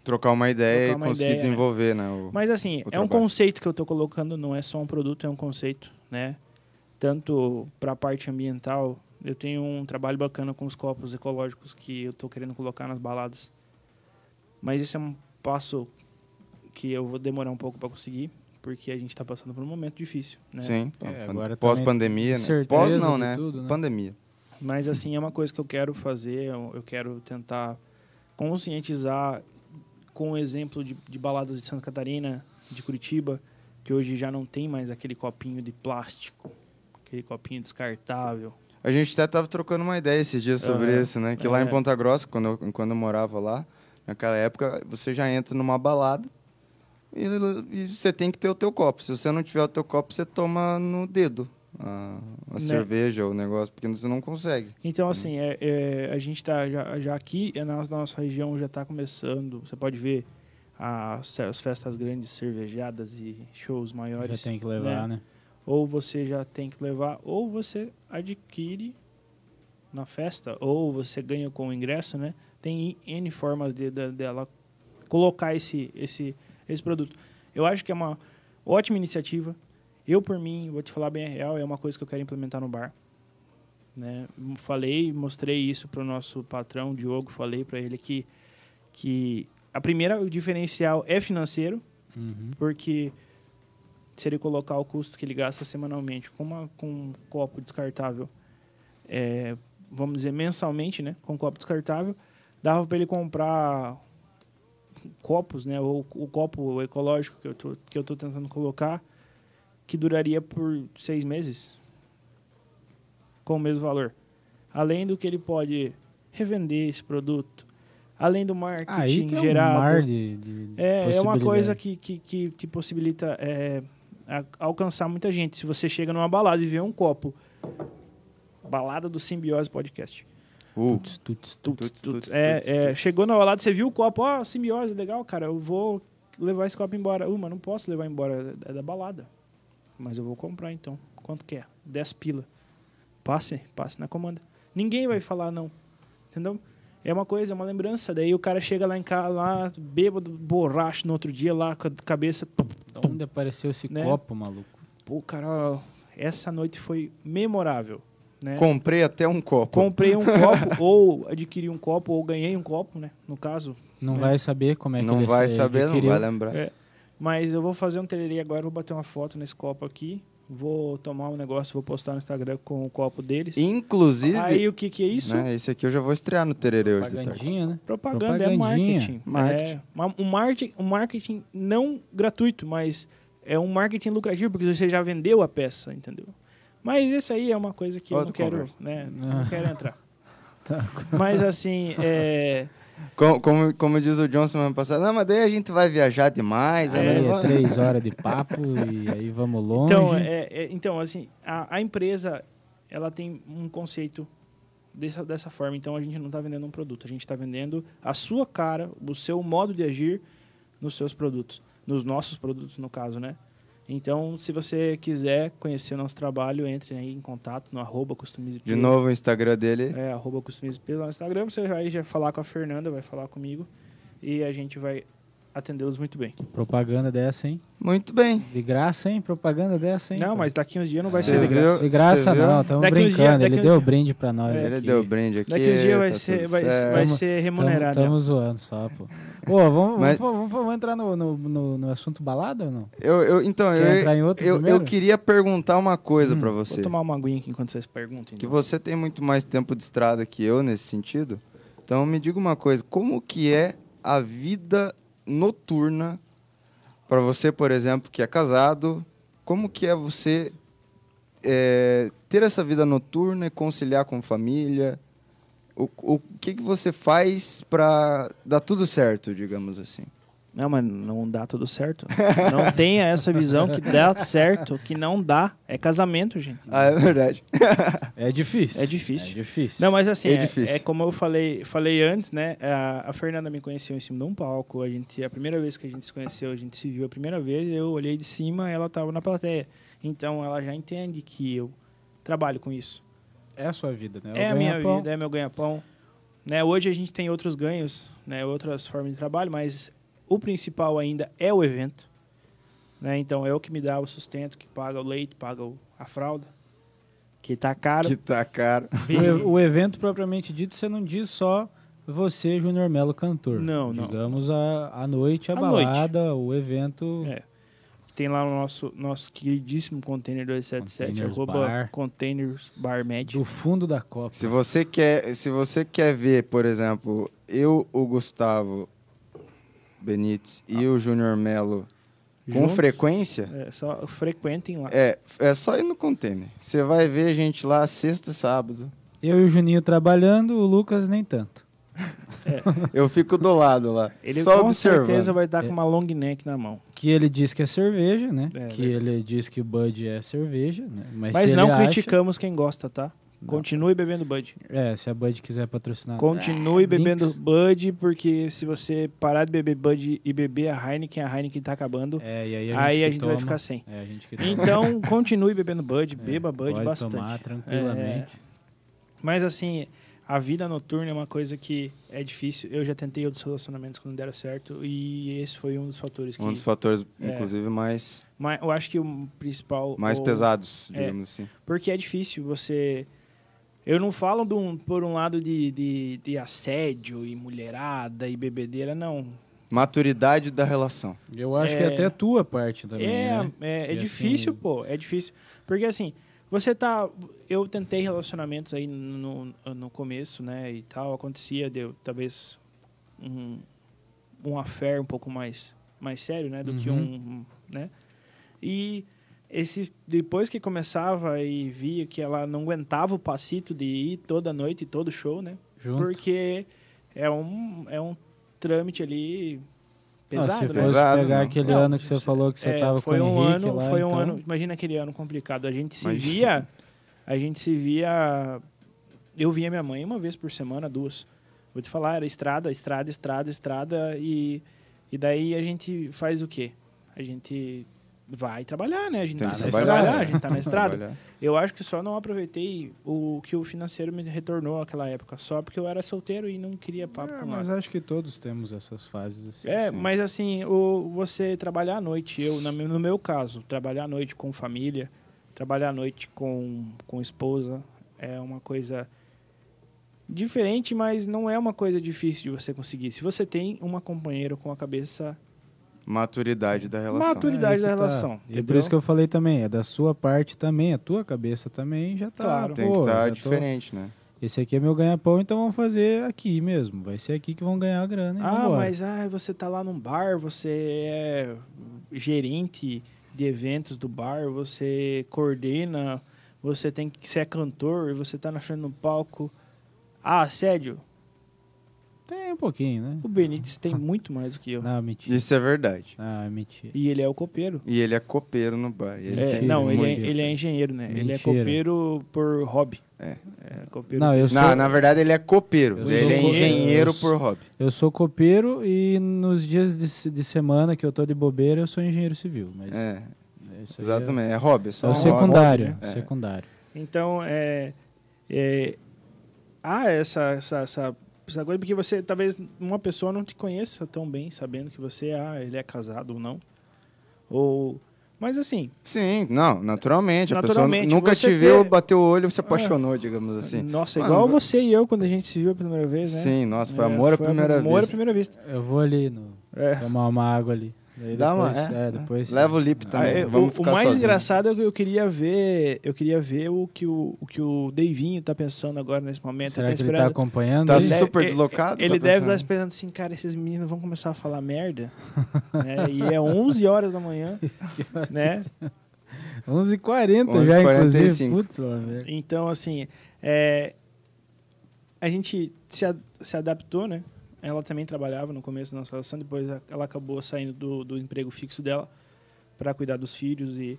Trocar uma ideia Trocar e uma conseguir ideia, né? desenvolver, né? o- Mas, assim, o é um trabalho. conceito que eu estou colocando, não é só um produto, é um conceito, né? Tanto para a parte ambiental, eu tenho um trabalho bacana com os copos ecológicos que eu estou querendo colocar nas baladas. Mas esse é um passo que eu vou demorar um pouco para conseguir, porque a gente está passando por um momento difícil, né? Sim. É, agora Pós-pandemia, né? certeza Pós não, né? tudo, né? Pandemia. Mas assim, é uma coisa que eu quero fazer, eu, eu quero tentar conscientizar com o exemplo de, de baladas de Santa Catarina, de Curitiba, que hoje já não tem mais aquele copinho de plástico, aquele copinho descartável. A gente até tava trocando uma ideia esses dias sobre Aham. isso, né? Que lá É. em Ponta Grossa, quando eu, quando eu morava lá, naquela época, você já entra numa balada e, e você tem que ter o teu copo. Se você não tiver o teu copo, você toma no dedo a, a Né? cerveja, o negócio, porque você não consegue. Então, assim, é, é, a gente está já, já aqui, é, na nossa região já está começando, você pode ver as, as festas grandes, cervejadas e shows Já maiores. tem que levar, né? Ou você já tem que levar, ou você adquire na festa, ou você ganha com o ingresso, né? Tem N formas de, de- dela colocar esse, esse, esse produto. Eu acho que é uma ótima iniciativa. Eu, por mim, vou te falar bem a real, é uma coisa que eu quero implementar no bar. Né? Falei, mostrei isso para o nosso patrão, Diogo, falei para ele que, que a primeira o diferencial é financeiro, Uhum. porque se ele colocar o custo que ele gasta semanalmente com, uma, com um copo descartável, é, vamos dizer, mensalmente, né, com um copo descartável, dava para ele comprar copos, né, ou o copo ecológico que eu tô, que eu tô tentando colocar, que duraria por seis meses, com o mesmo valor. Além do que ele pode revender esse produto, além do marketing tem gerado. um de, de de É, é uma coisa que, que, que te possibilita é, alcançar muita gente. Se você chega numa balada e vê um copo, balada do Simbiose Podcast. Uh, Tuts, tuts, É, é, tuts. chegou na balada, você viu o copo, ó, Simbiose, legal, cara, eu vou levar esse copo embora. Uh, mas não posso levar embora, é da balada. Mas eu vou comprar então. Quanto que é? 10 pila. Passe, passe na comanda. Ninguém vai falar não. Entendeu? É uma coisa, é uma lembrança. Daí o cara chega lá em casa, lá, bêbado, borracho no outro dia, lá com a cabeça. De onde apareceu esse Né? copo, maluco? Pô, cara, essa noite foi memorável. Né? comprei até um copo. Comprei um copo, ou adquiri um copo, ou ganhei um copo, né? No caso. Não É. vai saber como é que não vai saber, não adquiriu. vai lembrar. É. Mas eu vou fazer um tererê agora, vou bater uma foto nesse copo aqui. Vou tomar um negócio, vou postar no Instagram com o copo deles. Inclusive, Aí o que, que é isso? né, esse aqui eu já vou estrear no Tererê hoje. Propagandinha, né? Propaganda, é marketing. Marketing. É um, marketing. um marketing não gratuito, mas é um marketing lucrativo, porque você já vendeu a peça, entendeu? Mas isso aí é uma coisa que eu não quero, conversa. né? Não quero entrar. Tá. Mas assim, é, Como, como, como diz o John semana passada, não, mas daí a gente vai viajar demais. Aí né? é três horas de papo e aí vamos longe. então, é, é- então, assim, a, a empresa ela tem um conceito dessa, dessa forma. Então a gente não está vendendo um produto, a gente está vendendo a sua cara, o seu modo de agir nos seus produtos, nos nossos produtos, no caso, né? Então, se você quiser conhecer o nosso trabalho, entre aí em contato no arroba customize De novo o Instagram dele. É, arroba customize pelo Instagram. Você vai já falar com a Fernanda, vai falar comigo e a gente vai atendê-los muito bem. Propaganda dessa, hein? Muito bem. De graça, hein? Propaganda dessa, hein? Não, mas daqui uns dias não vai Você ser de viu? graça. De graça Você viu? não, estamos brincando. daqui Ele deu dias- brinde pra nós Ele aqui. deu brinde aqui. Daqui uns dias vai tá ser, vai, vai Tamo- ser remunerado. Estamos zoando só, pô. Pô, vamos, Mas- vamos, vamos- vamos entrar no, no, no- no assunto balada ou não? Eu, eu, então, Quer eu, entrar em outro eu, eu queria perguntar uma coisa Hum, Vou você. tomar uma aguinha aqui enquanto vocês perguntam. Que então. você tem muito mais tempo de estrada que eu nesse sentido. Então me diga uma coisa, como que é a vida noturna para você, por exemplo, que é casado? Como que é você é, ter essa vida noturna e conciliar com família? O, o que, que você faz para dar tudo certo, digamos assim? Não, mas não dá tudo certo. Não tenha essa visão que dá certo, que não dá. É casamento, gente. Ah, é verdade. É difícil. É difícil. É difícil. Não, mas assim, É é, difícil. é como eu falei, falei antes, né? A, a Fernanda me conheceu em cima de um palco. A gente, a primeira vez que a gente se conheceu, a gente se viu a primeira vez, eu olhei de cima, ela estava na plateia. Então ela já entende que eu trabalho com isso. É a sua vida, né? É O a minha vida, é meu ganha-pão. Né? Hoje a gente tem outros ganhos, né? outras formas de trabalho, mas o principal ainda é o evento. Né? Então é o que me dá o sustento, que paga o leite, paga o- a fralda, que tá caro. Que tá caro. O, e- o evento propriamente dito, você não diz só você, Júnior Melo, cantor. Não, não. Digamos a, a noite, a, A balada, o evento. É. Tem lá o nosso, nosso queridíssimo Container 277, Containers arroba Bar. Containers Bar Med. Do fundo da Copa. Se você quer, se você quer ver, por exemplo, eu, o Gustavo Benites e o Júnior Melo com Juntos. frequência, É, só frequentem lá. é, é só ir no container. Você vai ver a gente lá sexta e sábado. Eu e o Juninho trabalhando, o Lucas nem tanto. Eu fico do lado lá, Ele só com observando. certeza vai estar É. com uma long neck na mão. Que ele diz que é cerveja, né? É, que ele diz que o Bud é cerveja, né? Mas, Mas não acha- criticamos quem gosta, tá? Continue bebendo Bud. É, se a Bud quiser patrocinar. Continue Ah, bebendo Binks. Bud, porque se você parar de beber Bud e beber a Heineken, a Heineken tá acabando. É, e aí a gente, aí a que gente vai ficar sem. É, a gente que toma. Então, continue bebendo Bud, É, beba Bud pode bastante. tomar tranquilamente. Mas assim, a vida noturna é uma coisa que é difícil. Eu já tentei outros relacionamentos que não deram certo e esse foi um dos fatores que. Um dos fatores, É. inclusive, mais, Mas eu acho que o principal. mais o- pesados, é. digamos assim. Porque é difícil você. Eu não falo um- por um lado de, de, de assédio e mulherada e bebedeira, não. Maturidade da relação. Eu acho É. que até a tua parte também, é, né? é, Que, é difícil, assim, pô. É difícil. Porque assim, você tá. Eu tentei relacionamentos aí no, no começo, né? E tal. Acontecia, deu talvez um, um affair um pouco mais, mais sério, né? Do que Uhum. um. né? E esse, depois que começava e via que ela não aguentava o passito de ir toda noite, todo show, né? Junto. Porque é um, é um trâmite ali pesado, se né? fosse Pesado, pegar não. aquele Não, ano que você se- falou que você É, tava foi com o um Henrique ano, lá, foi um então... ano. Imagina aquele ano complicado. A gente se Imagina. via, a gente se via. Eu via minha mãe uma vez por semana, duas. Vou te falar, era estrada, estrada, estrada, estrada e e daí a gente faz o quê? A gente vai trabalhar, né? A gente Tem tá que na trabalhar, estrada, né? a gente tá. Trabalhar. Eu acho que só não aproveitei o que o financeiro me retornou naquela época, só porque eu era solteiro e não queria papo É, com mas nada. acho que todos temos essas fases assim. É, sim. mas assim, o, você trabalhar à noite, eu, no meu caso, trabalhar à noite com família, trabalhar à noite com, com esposa, é uma coisa diferente, mas não é uma coisa difícil de você conseguir. Se você tem uma companheira com a cabeça. Maturidade da relação. Maturidade. É da relação, E por isso que eu falei também, é da sua parte também, a tua cabeça também já tá. Claro. Tem pô, que estar tô- diferente, né? Esse aqui é meu ganha-pão, então vamos fazer aqui mesmo. Vai ser aqui que vão ganhar a grana. Ah, vambora. mas ah, você tá lá num bar, você é gerente de eventos do bar, você coordena, você tem que ser cantor, você tá na frente do palco. Ah, sério? Tem um pouquinho, né? O Benítez tem muito mais do que eu. Não, mentira. Isso é verdade. Ah, mentira. E ele é o copeiro. E ele é copeiro no bar. Ele É, não, ele é, muito ele é engenheiro, né? Ele é Mentira. copeiro por hobby. É. É, copeiro Não, eu sou, Não, na verdade ele é copeiro. Eu ele é engenheiro por hobby. eu sou copeiro e nos dias de, se- de semana que eu tô de bobeira, eu sou engenheiro civil. Mas É, isso aí exatamente. É hobby. É É, só é o hobby. secundário. né? É. Secundário. Então, é, é, há essa, essa, essa, coisa, porque você, talvez, uma pessoa não te conheça tão bem, sabendo que você, ah, ele é casado ou não. Ou, mas assim, Sim, não, naturalmente. A Naturalmente, pessoa nunca te viu, ter- bateu o olho e se apaixonou, digamos assim. nossa, Mano, igual você e eu, quando a gente se viu a primeira vez, né? Sim, nossa, foi É, amor à foi primeira amor à vista. primeira vista. Eu vou ali no, É. tomar uma água ali. Daí Dá uma, depois, é, é, depois Leva o lip também. é, Vamos o, o ficar mais sozinho. engraçado é que eu queria ver, eu queria ver o que o, o que o Davinho tá pensando agora nesse momento. Será Ele que tá ele tá acompanhando? Tá aí? deve- super ele- deslocado? Ele tá deve estar pensando? esperando assim, cara, esses meninos vão começar a falar merda. né? E é 11 horas da manhã, né? 11h40 já, 11h45. inclusive. Então, assim, é, a gente se, a- se adaptou, né? Ela também trabalhava no começo da nossa relação, depois ela acabou saindo do, do emprego fixo dela para cuidar dos filhos e,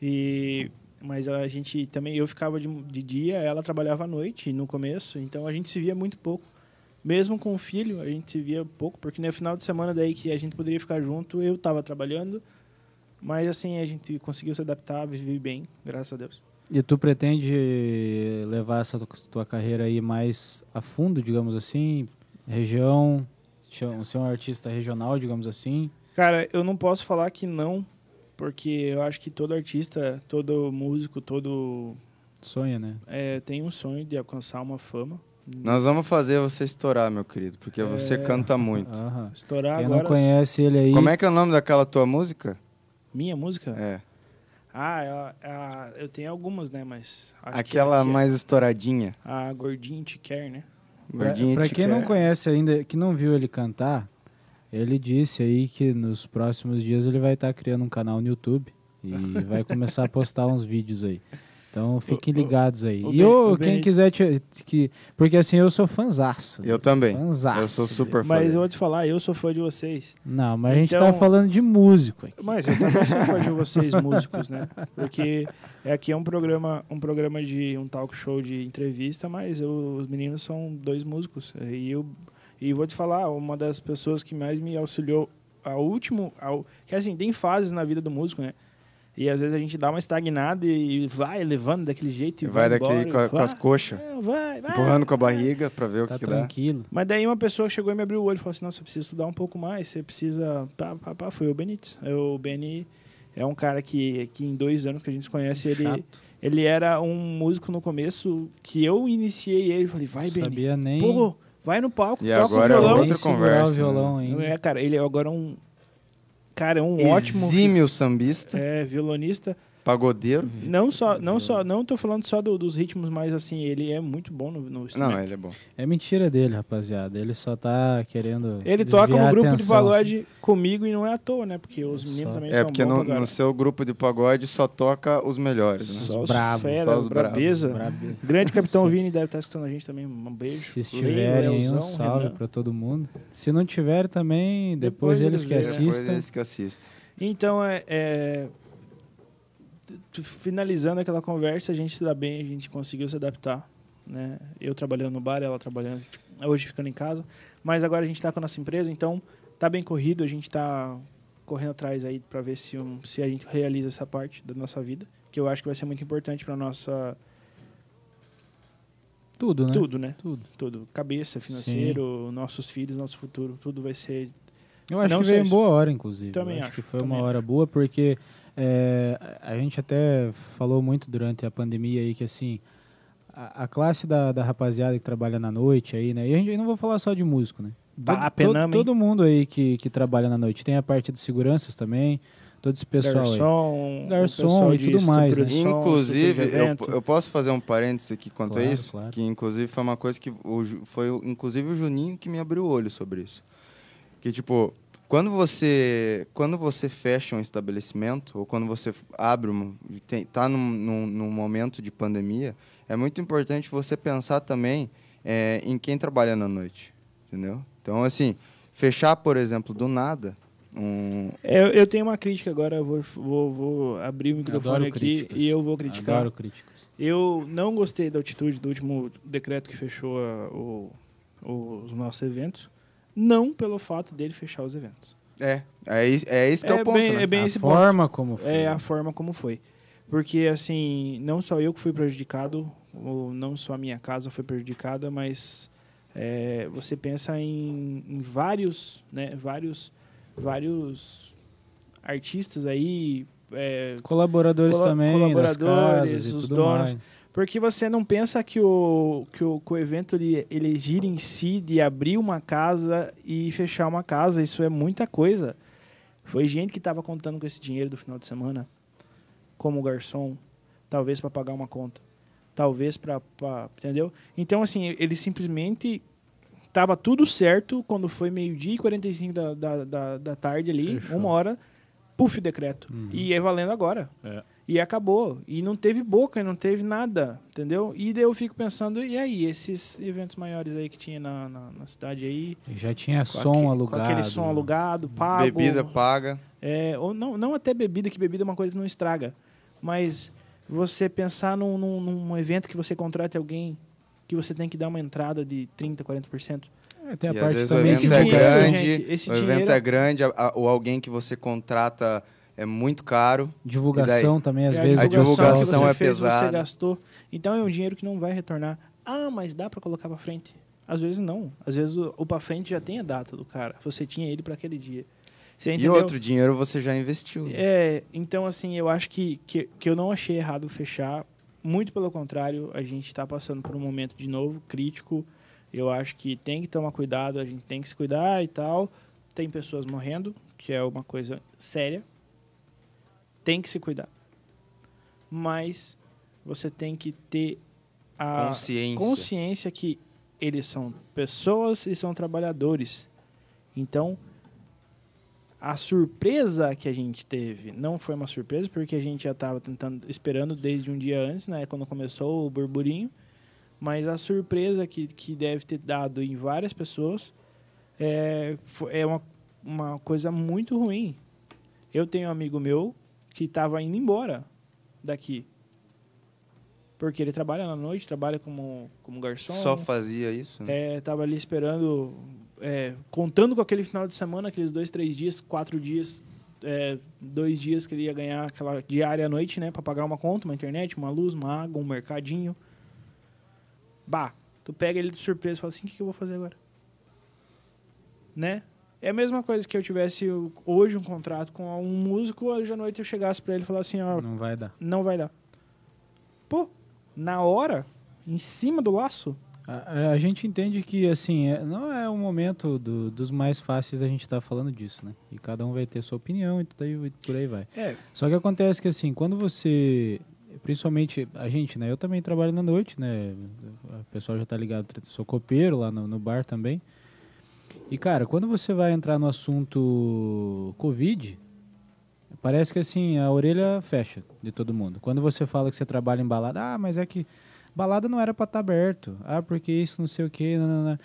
e mas a gente também eu ficava de, de dia, ela trabalhava à noite no começo, então a gente se via muito pouco. Mesmo com o filho, a gente se via pouco, porque no final de semana daí que a gente poderia ficar junto, eu estava trabalhando, mas assim a gente conseguiu se adaptar, viver bem, graças a Deus. E tu pretende levar essa tu- tua carreira aí mais a fundo, digamos assim? Região, ser um artista regional, digamos assim? Cara, eu não posso falar que não, porque eu acho que todo artista, todo músico, todo Sonha, né? é, tem um sonho de alcançar uma fama. Nós vamos fazer você estourar, meu querido, porque você É. canta muito. Aham. Estourar Quem agora. não conhece ele aí, Como é que é o nome daquela tua música? Minha música? É. Ah, a- eu tenho algumas, né? Mas. Aquela que- mais estouradinha. A Gordinho Te Quer, né? Pra, Gordinho pra te quem não quer. conhece ainda, que não viu ele cantar, ele disse aí que nos próximos dias ele vai estar criando um canal no YouTube e vai começar a postar uns vídeos aí. Então fiquem O- o- ligados aí. o e Ben- eu, o quem quiser te, que porque assim eu sou fanzaço. Eu também. Fanzaço Eu sou super fã. Mas dele. eu vou te falar, eu sou fã de vocês. Não, mas a gente Então- tá falando de músico aqui. Mas eu também sou fã de vocês, músicos, né? Porque é aqui é um programa, um programa de um talk show de entrevista, mas eu- os meninos são dois músicos. E eu e vou te falar, uma das pessoas que mais me auxiliou ao último, ao, que assim, tem fases na vida do músico, né? E às vezes a gente dá uma estagnada e vai levando daquele jeito e Vai vai, daquele embora, com, a- com as coxas, é, vai, vai. empurrando com a barriga pra ver o Tá que, que dá. tranquilo. Mas daí uma pessoa chegou e me abriu o olho e falou assim, não, você precisa estudar um pouco mais, você precisa... Pá, pá, pá. Foi o Benítez. O Beni é um cara que, que em dois anos que a gente conhece, ele, Chato. ele era um músico no começo que eu iniciei ele. Falei, vai, Beni. Sabia nem, Pô, vai no palco, E toca agora é o violão. outra nem segurar conversa, o violão né? ainda. É, cara, ele é agora um... Cara, é um ótimo... Exímio sambista, É, violonista. Pagodeiro. Não só, não só, não tô falando só do- dos ritmos, mas assim, ele é muito bom no, no instrumento. Não, ele é bom. É mentira dele, rapaziada. Ele só tá querendo. Ele toca no grupo de atenção, pagode comigo e não é à toa, né? Porque os Só- meninos também É, são porque bons no, no seu grupo de pagode só toca os melhores, né? Só os bravos, fera, só os brabeza. assim. Brabe- Grande Capitão Vini deve estar escutando a gente também. Um beijo. Se estiverem aí, um salve Renan. pra todo mundo. Se não tiver também, depois, Depois eles eles que né? Depois assistam. eles que assistem. Então, é, é, finalizando aquela conversa, a gente se dá bem, a gente conseguiu se adaptar. Né? Eu trabalhando no bar, ela trabalhando, hoje ficando em casa. Mas agora a gente está com a nossa empresa, então tá bem corrido, a gente está correndo atrás aí para ver se, um, se a gente realiza essa parte da nossa vida, que eu acho que vai ser muito importante para nossa Tudo, né? tudo, né? Tudo. Tudo, cabeça, financeiro, nossos filhos, nosso futuro, tudo vai ser Eu acho Não que veio em boa hora, inclusive. Também Eu acho, que foi uma hora boa, porque é, a gente até falou muito durante a pandemia aí que assim. A, a classe da, da rapaziada que trabalha na noite aí, né? E a gente eu não vou falar só de músico, né? Todo, penama, hein? todo mundo aí que, que trabalha na noite. Tem a parte de seguranças também, todo esse pessoal aí. garçom, Garçom o pessoal e tudo mais, né? Inclusive, eu, eu posso fazer um parênteses aqui quanto Claro, a isso? claro. Que inclusive foi uma coisa que o, foi inclusive o Juninho que me abriu o olho sobre isso. Que tipo, Quando você, quando você fecha um estabelecimento, ou quando você abre, uma, tem, tá num, num, num momento de pandemia, é muito importante você pensar também é, em quem trabalha na noite, entendeu? Então, assim, fechar, por exemplo, do nada, um, Eu, eu tenho uma crítica agora, vou, vou, vou abrir o microfone Adoro aqui críticas. e eu vou criticar. Adoro críticas. Eu não gostei da atitude do último decreto que fechou a- o- o- os nossos eventos. Não pelo fato dele fechar os eventos. é, é, é esse que é, o ponto, bem, né? é bem a esse ponto. forma como foi. É a forma como foi. Porque, assim, não só eu que fui prejudicado, ou não só a minha casa foi prejudicada, mas é, você pensa em, em vários, né, vários, vários artistas aí, é, Colaboradores Cola- também, colaboradores, das casas e os tudo donos. mais. Porque você não pensa que o, que o, que o evento ele, ele gira em si de abrir uma casa e fechar uma casa. Isso é muita coisa. Foi gente que estava contando com esse dinheiro do final de semana, como garçom, talvez para pagar uma conta, talvez para. Entendeu? Então, assim, ele simplesmente. Tava tudo certo quando foi meio-dia e 45 da, da, da, da tarde ali, Fechou. uma hora, puf, decreto. Uhum. E é valendo agora. É. E acabou. E não teve boca, não teve nada, entendeu? E daí eu fico pensando, e aí, esses eventos maiores aí que tinha na, na, na cidade aí? Já tinha som aque- alugado. Aquele som alugado, pago. Bebida paga. É, ou não, não até bebida, que bebida é uma coisa que não estraga. Mas você pensar num, num, num evento que você contrate alguém que você tem que dar uma entrada de 30%, 40%. É, tem a E às parte vezes o também evento de é grande, gente, esse o evento dinheiro- é grande, a- a- ou alguém que você contrata é muito caro. divulgação também, às É, vezes. a divulgação que você é fez, Você pesada. gastou. Então é um dinheiro que não vai retornar. Ah, mas dá pra colocar pra frente. Às vezes não. Às vezes o, o pra frente já tem a data do cara. Você tinha ele pra aquele dia. Você E outro dinheiro você já investiu. né? É, então assim, eu acho que, que, que eu não achei errado fechar. Muito pelo contrário, a gente está passando por um momento de novo crítico. Eu acho que tem que tomar cuidado, a gente tem que se cuidar e tal. Tem pessoas morrendo, que é uma coisa séria. Tem que se cuidar. Mas você tem que ter a Consciência. consciência que eles são pessoas e são trabalhadores. Então, a surpresa que a gente teve não foi uma surpresa, porque a gente já estava tentando, esperando desde um dia antes, né, quando começou o burburinho. Mas a surpresa que, que deve ter dado em várias pessoas é, é uma, uma coisa muito ruim. Eu tenho um amigo meu que estava indo embora daqui. Porque ele trabalha na noite, trabalha como, como garçom. Só fazia isso. né? É, tava ali esperando, é, contando com aquele final de semana, aqueles dois, três dias, quatro dias, é, dois dias que ele ia ganhar aquela diária à noite, né, para pagar uma conta, uma internet, uma luz, uma água, um mercadinho. Bah, tu pega ele de surpresa e fala assim, o que, que eu vou fazer agora? Né? É a mesma coisa que eu tivesse hoje um contrato com um músico, hoje à noite eu chegasse para ele e falasse assim, ó, Não vai dar. não vai dar. Pô, na hora, em cima do laço, A, a gente entende que, assim, é- não é o momento do- dos mais fáceis a gente estar falando disso, né? E cada um vai ter sua opinião e tudo aí, por aí vai. é, Só que acontece que, assim, quando você... Principalmente a gente, né? Eu também trabalho na noite, né? O pessoal já tá ligado, sou copeiro lá no, no bar também. E, cara, quando você vai entrar no assunto Covid, parece que, assim, a orelha fecha de todo mundo. Quando você fala que você trabalha em balada, ah, mas é que balada não era pra estar aberto. Ah, porque isso não sei o quê, não, não, não.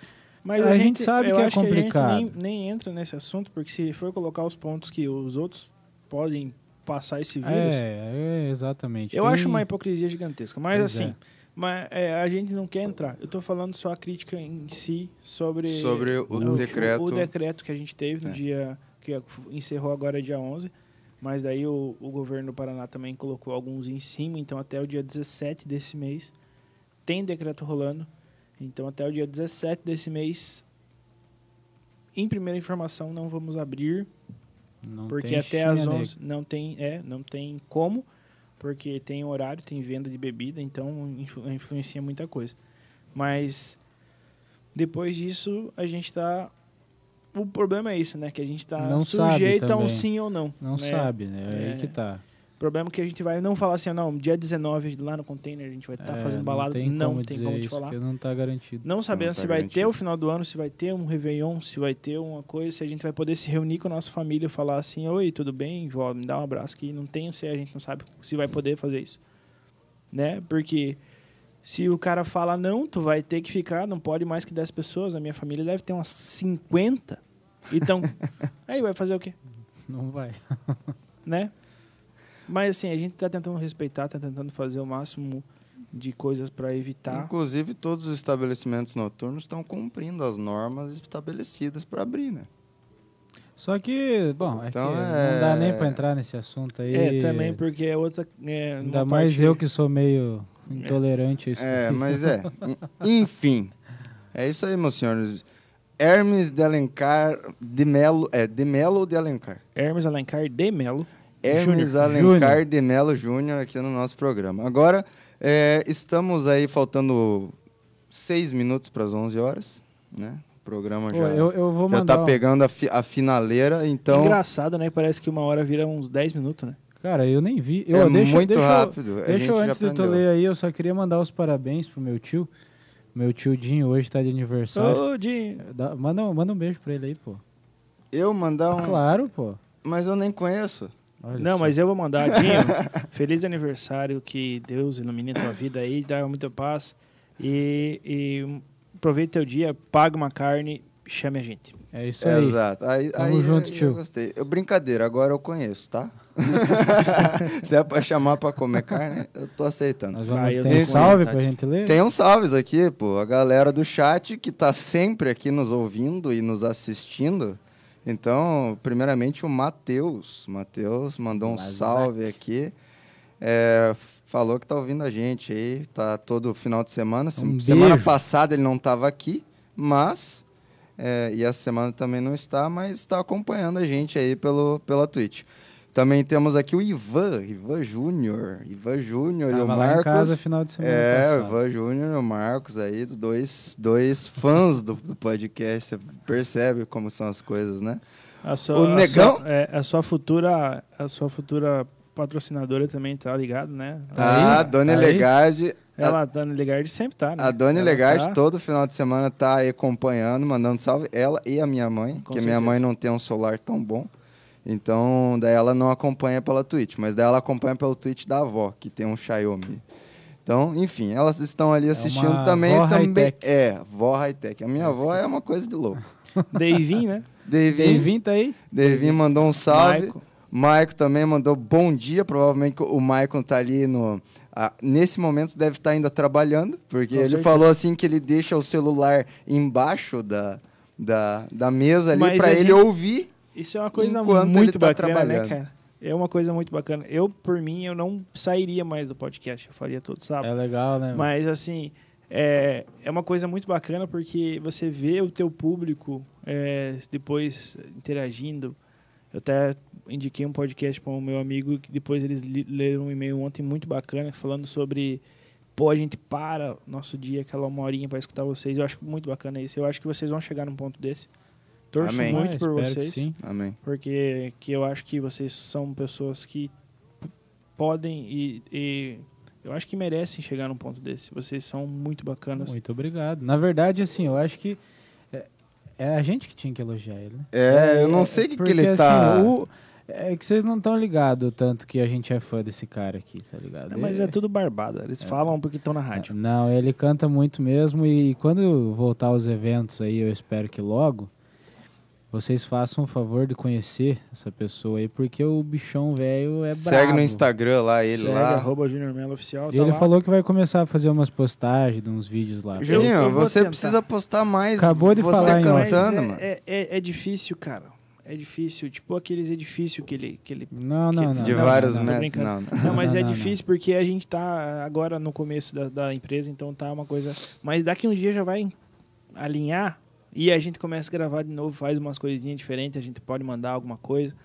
Mas A gente sabe eu que é complicado. a gente nem, nem entra nesse assunto, porque se for colocar os pontos que os outros podem passar esse vírus, É, é, exatamente. eu Tem- acho uma hipocrisia gigantesca. Mas Pois assim, é. Mas, é, a gente não quer entrar. Eu tô falando só a crítica em si sobre, Sobre o decreto. o decreto que a gente teve no É. dia que encerrou agora dia 11. Mas daí o, o governo do Paraná também colocou alguns em cima, então até o dia 17 desse mês tem decreto rolando. Então até o dia 17 desse mês, em primeira informação, não vamos abrir, Não porque tem até às xinha 11 não tem, é, não tem como, porque tem horário, tem venda de bebida, então influ- influencia muita coisa. Mas depois disso, a gente tá o problema é isso, né, que a gente tá sabe sujeito a um sim ou não. Não né? sabe, né? É É. aí que tá. O problema é que a gente vai não falar assim, não, dia 19 lá no container a gente vai estar É, fazendo balada. Não tem não como tem dizer como te falar. porque não tá garantido. Não sabendo tá se vai ter garantido. o final do ano, se vai ter um Réveillon, se vai ter uma coisa, se a gente vai poder se reunir com a nossa família e falar assim, oi, tudo bem, vó, me dá um abraço aqui. Não tem se a gente não sabe se vai poder fazer isso. Né? Porque se o cara fala não, tu vai ter que ficar, não pode mais que 10 pessoas. A minha família deve ter umas 50. Então, aí vai fazer o quê? Não vai. né? Mas assim, a gente tá tentando respeitar, tá tentando fazer o máximo de coisas para evitar. Inclusive, todos os estabelecimentos noturnos estão cumprindo as normas estabelecidas para abrir, né? Só que, bom, é Então, que é- não dá nem pra entrar nesse assunto aí. É, também porque é outra. É, Ainda mais parte- eu que sou meio intolerante a isso. É, mas é. En- Enfim. É isso aí, meus senhores. Hermes de Alencar de Melo. É, de Melo ou de Alencar? Hermes Alencar de Melo. Hermes Júnior. Alencar Júnior. de Melo Júnior aqui no nosso programa. Agora, é, estamos aí faltando seis minutos para as 11 horas, né? O programa Pô, já, eu, eu vou já tá um- pegando a, fi- a finaleira, então Engraçado, né? Parece que uma hora vira uns 10 minutos, né? Cara, eu nem vi. Eu, é deixa, muito deixa rápido. Deixa eu, antes de tu ler aí, eu só queria mandar os parabéns pro meu tio. Meu tio Dinho hoje tá de aniversário. Ô, Dinho. Manda, um- manda um beijo pra ele aí, pô. Eu mandar um... Claro, pô. Mas eu nem conheço. Olha Não, só. mas eu vou mandar, Dinho. feliz aniversário, que Deus ilumine a tua vida aí, dá muita paz. E, e aproveite teu dia, paga uma carne, chame a gente. É isso aí. Exato. Aí, Tamo aí junto, tio. Eu gostei. Eu, brincadeira, agora eu conheço, tá? Se é pra chamar pra comer carne, eu tô aceitando. Ah, eu tenho um salve vontade. pra gente ler? Tem uns salves aqui, pô. A galera do chat que tá sempre aqui nos ouvindo e nos assistindo. Então, primeiramente o Matheus. Matheus mandou um salve aqui. É, falou que tá ouvindo a gente aí. Tá todo final de semana. Um semana beijo. passada ele não tava aqui, mas... é, e essa semana também não está, mas está acompanhando a gente aí pelo, pela Twitch. Também temos aqui o Ivan, Ivan Júnior. Ivan Júnior e o Tava lá em Marcos. casa final de semana É, passado. Ivan Júnior e o Marcos aí, dois, dois fãs do, do podcast. Você percebe como são as coisas, né? A sua, O a Negão? sua- é, a sua futura, a sua futura patrocinadora também tá ligado, né? Ah, a Aí, Dona aí. Legarde, Ela, a Dona Legard sempre tá, né? a Dona Ela Legarde tá- todo final de semana tá aí acompanhando, mandando salve. Ela e a minha mãe, Com que a minha mãe certeza. não tem um celular tão bom. Então, daí ela não acompanha pela Twitch, mas daí ela acompanha pelo Twitch da avó, que tem um Xiaomi. Então, enfim, elas estão ali assistindo uma também. vó também. É, vó high-tech. A minha avó é uma coisa de louco. Davin, né? Devin, Devin tá aí? Devin mandou um salve. Maico. Maico também mandou bom dia. Provavelmente o Maicon tá ali no. ah, nesse momento deve estar ainda trabalhando, porque Com ele certeza. falou assim que ele deixa o celular embaixo da, da, da mesa ali para a ele gente- ouvir. Isso é uma coisa Enquanto muito tá bacana, né, cara? É uma coisa muito bacana. Eu, por mim, eu não sairia mais do podcast. Eu faria todo sábado. É legal, né? Mas, assim, é, é uma coisa muito bacana porque você vê o teu público é, depois interagindo. Eu até indiquei um podcast para o meu amigo que depois eles leram um e-mail ontem muito bacana falando sobre pô, a gente para nosso dia aquela uma horinha para escutar vocês. Eu acho muito bacana isso. Eu acho que vocês vão chegar num ponto desse. Torço Amém. muito Ah, por espero que vocês sim. Amém. porque que eu acho que vocês são pessoas que podem e, e eu acho que merecem chegar num ponto desse. Vocês são muito bacanas. Muito obrigado. Na verdade, assim, eu acho que é, é a gente que tinha que elogiar ele, né? É, eu não sei o que, que porque, ele assim, tá. o- é que vocês não estão ligados tanto que a gente é fã desse cara aqui, tá ligado? É, mas é tudo barbada. Eles falam porque estão na rádio. Não, ele canta muito mesmo e quando voltar aos eventos aí, eu espero que logo, vocês façam o favor de conhecer essa pessoa aí, porque o bichão velho é brabo. Segue no Instagram lá, ele Segue, lá. arroba Junior Melo Oficial. E tá ele lá. falou que vai começar a fazer umas postagens de uns vídeos lá. Juninho, você tentar. precisa postar mais. Acabou de você falar cantando, é, mano. é, é, é difícil, cara. É difícil. Tipo aqueles edifícios que ele, que ele Não, não, não. De Não, vários não, metros. Não, não. Não, mas Não, é não, difícil porque a gente tá agora no começo da, da empresa, então tá uma coisa. Mas daqui um dia já vai alinhar e a gente começa a gravar de novo, faz umas coisinhas diferentes, a gente pode mandar alguma coisa.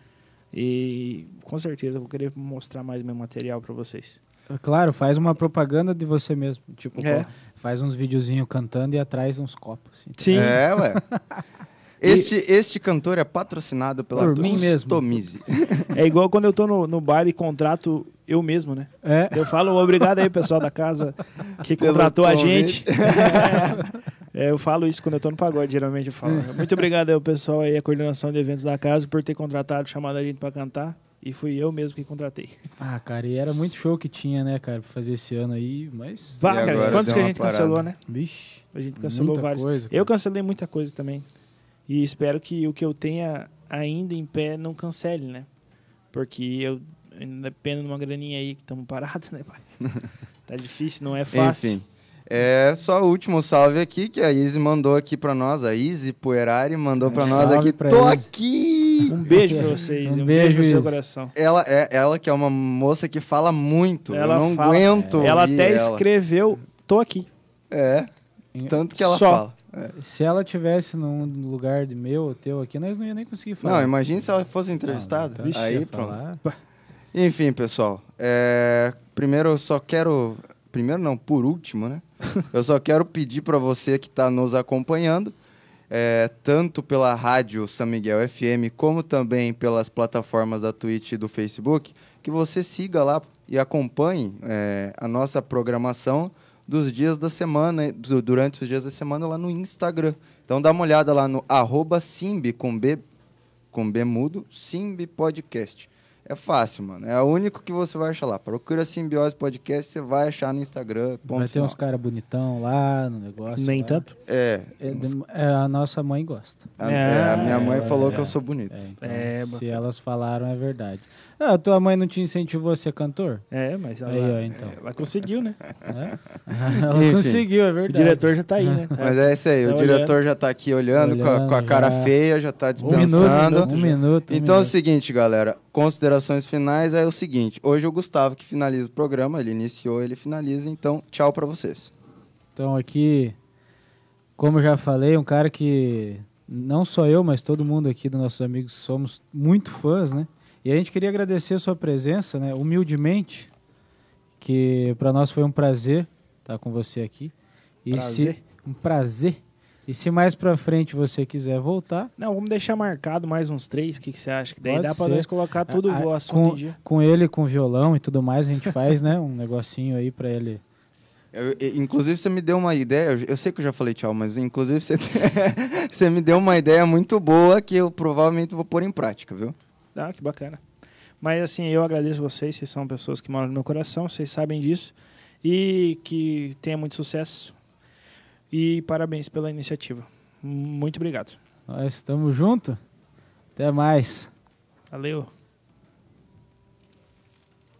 E com certeza eu vou querer mostrar mais meu material pra vocês. Claro, faz uma propaganda de você mesmo. Tipo, É. faz uns videozinhos cantando e atrás uns copos. Assim. Sim. É, ué. Este, este cantor é patrocinado pela Por mim mesmo. Customize. É igual quando eu tô no, no bar e contrato eu mesmo, né? É. Eu falo obrigado aí, pessoal da casa que Pelo contratou a convite. gente. É, eu falo isso quando eu tô no pagode, geralmente eu falo. Muito obrigado aí, ao pessoal aí, a coordenação de eventos da casa, por ter contratado, chamado a gente pra cantar. E fui eu mesmo que contratei. Ah, cara, e era muito show que tinha, né, cara, pra fazer esse ano aí, mas. Vá, E cara, quantos que a gente parada. cancelou, né? Vixe. A gente cancelou muita vários. Coisa, Eu cancelei muita coisa também. E espero que o que eu tenha ainda em pé não cancele, né? Porque eu ainda dependo de uma graninha aí que estamos parados, né, pai? tá difícil, não é fácil. Enfim. É só o último salve aqui que a Izzy mandou aqui pra nós. A Izzy Poerari mandou pra Um nós aqui. pra Tô Izzy. aqui! Um beijo pra vocês, Um um, beijo, beijo, no seu coração. Ela, é, ela que é uma moça que fala muito. Ela eu não fala- aguento. Ela ouvir até ela. escreveu, tô aqui. É, tanto que ela Só. fala. Se ela tivesse num lugar de meu ou teu aqui, nós não ia nem conseguir falar. Não, imagine se ela fosse entrevistada. Não, então, Aí pronto. falar. Enfim, pessoal. é, primeiro eu só quero. Primeiro não, por último, né? eu só quero pedir para você que está nos acompanhando, é, tanto pela rádio São Miguel FM, como também pelas plataformas da Twitch e do Facebook, que você siga lá e acompanhe é, a nossa programação dos dias da semana, du- durante os dias da semana lá no Instagram. Então dá uma olhada lá no arroba Simbi com B, com B mudo, Simbi Podcast. É fácil, mano. É o único que você vai achar lá. Procura Simbiose Podcast, você vai achar no Instagram. ponto Vai ter final. uns caras bonitão lá no negócio. Nem lá. tanto. É, É, é, a nossa mãe gosta. a, É, é, a minha mãe é, falou é. que eu sou bonito. É, então, É, se elas falaram, é verdade. Ah, tua mãe não te incentivou a ser cantor? É, mas ela, Aí, ó, então. ela conseguiu, né? É? Ela Enfim. conseguiu, é O verdade. diretor já tá aí, né? Tá- Mas é isso aí, Tá o diretor já tá aqui olhando, com, a, Olhando com a cara já. feia, já tá um dispensando. minuto, um minuto. um Então é o minuto. seguinte, galera. Considerações finais é o seguinte. Hoje o Gustavo que finaliza o programa, ele iniciou, ele finaliza. Então, tchau pra vocês. Então aqui, como já falei, um cara que não só eu, mas todo mundo aqui dos nossos amigos somos muito fãs, né? E a gente queria agradecer a sua presença, né? Humildemente, que para nós foi um prazer estar com você aqui. E Prazer. se um prazer. E se mais pra frente você quiser voltar, Não, vamos deixar marcado mais uns três. O que, que você acha? Que daí Pode dá pra ser. nós colocar tudo Ah, o assunto com, dia. com ele, com violão e tudo mais, a gente faz, né? Um negocinho aí pra ele. Eu- inclusive, você me deu uma ideia. eu- Eu sei que eu já falei tchau, mas inclusive você, você me deu uma ideia muito boa que eu provavelmente vou pôr em prática, viu? Ah, que bacana. Mas assim, eu agradeço vocês, vocês são pessoas que moram no meu coração, vocês sabem disso. E que tenha muito sucesso. E parabéns pela iniciativa. Muito obrigado. Nós estamos juntos. Até mais. Valeu.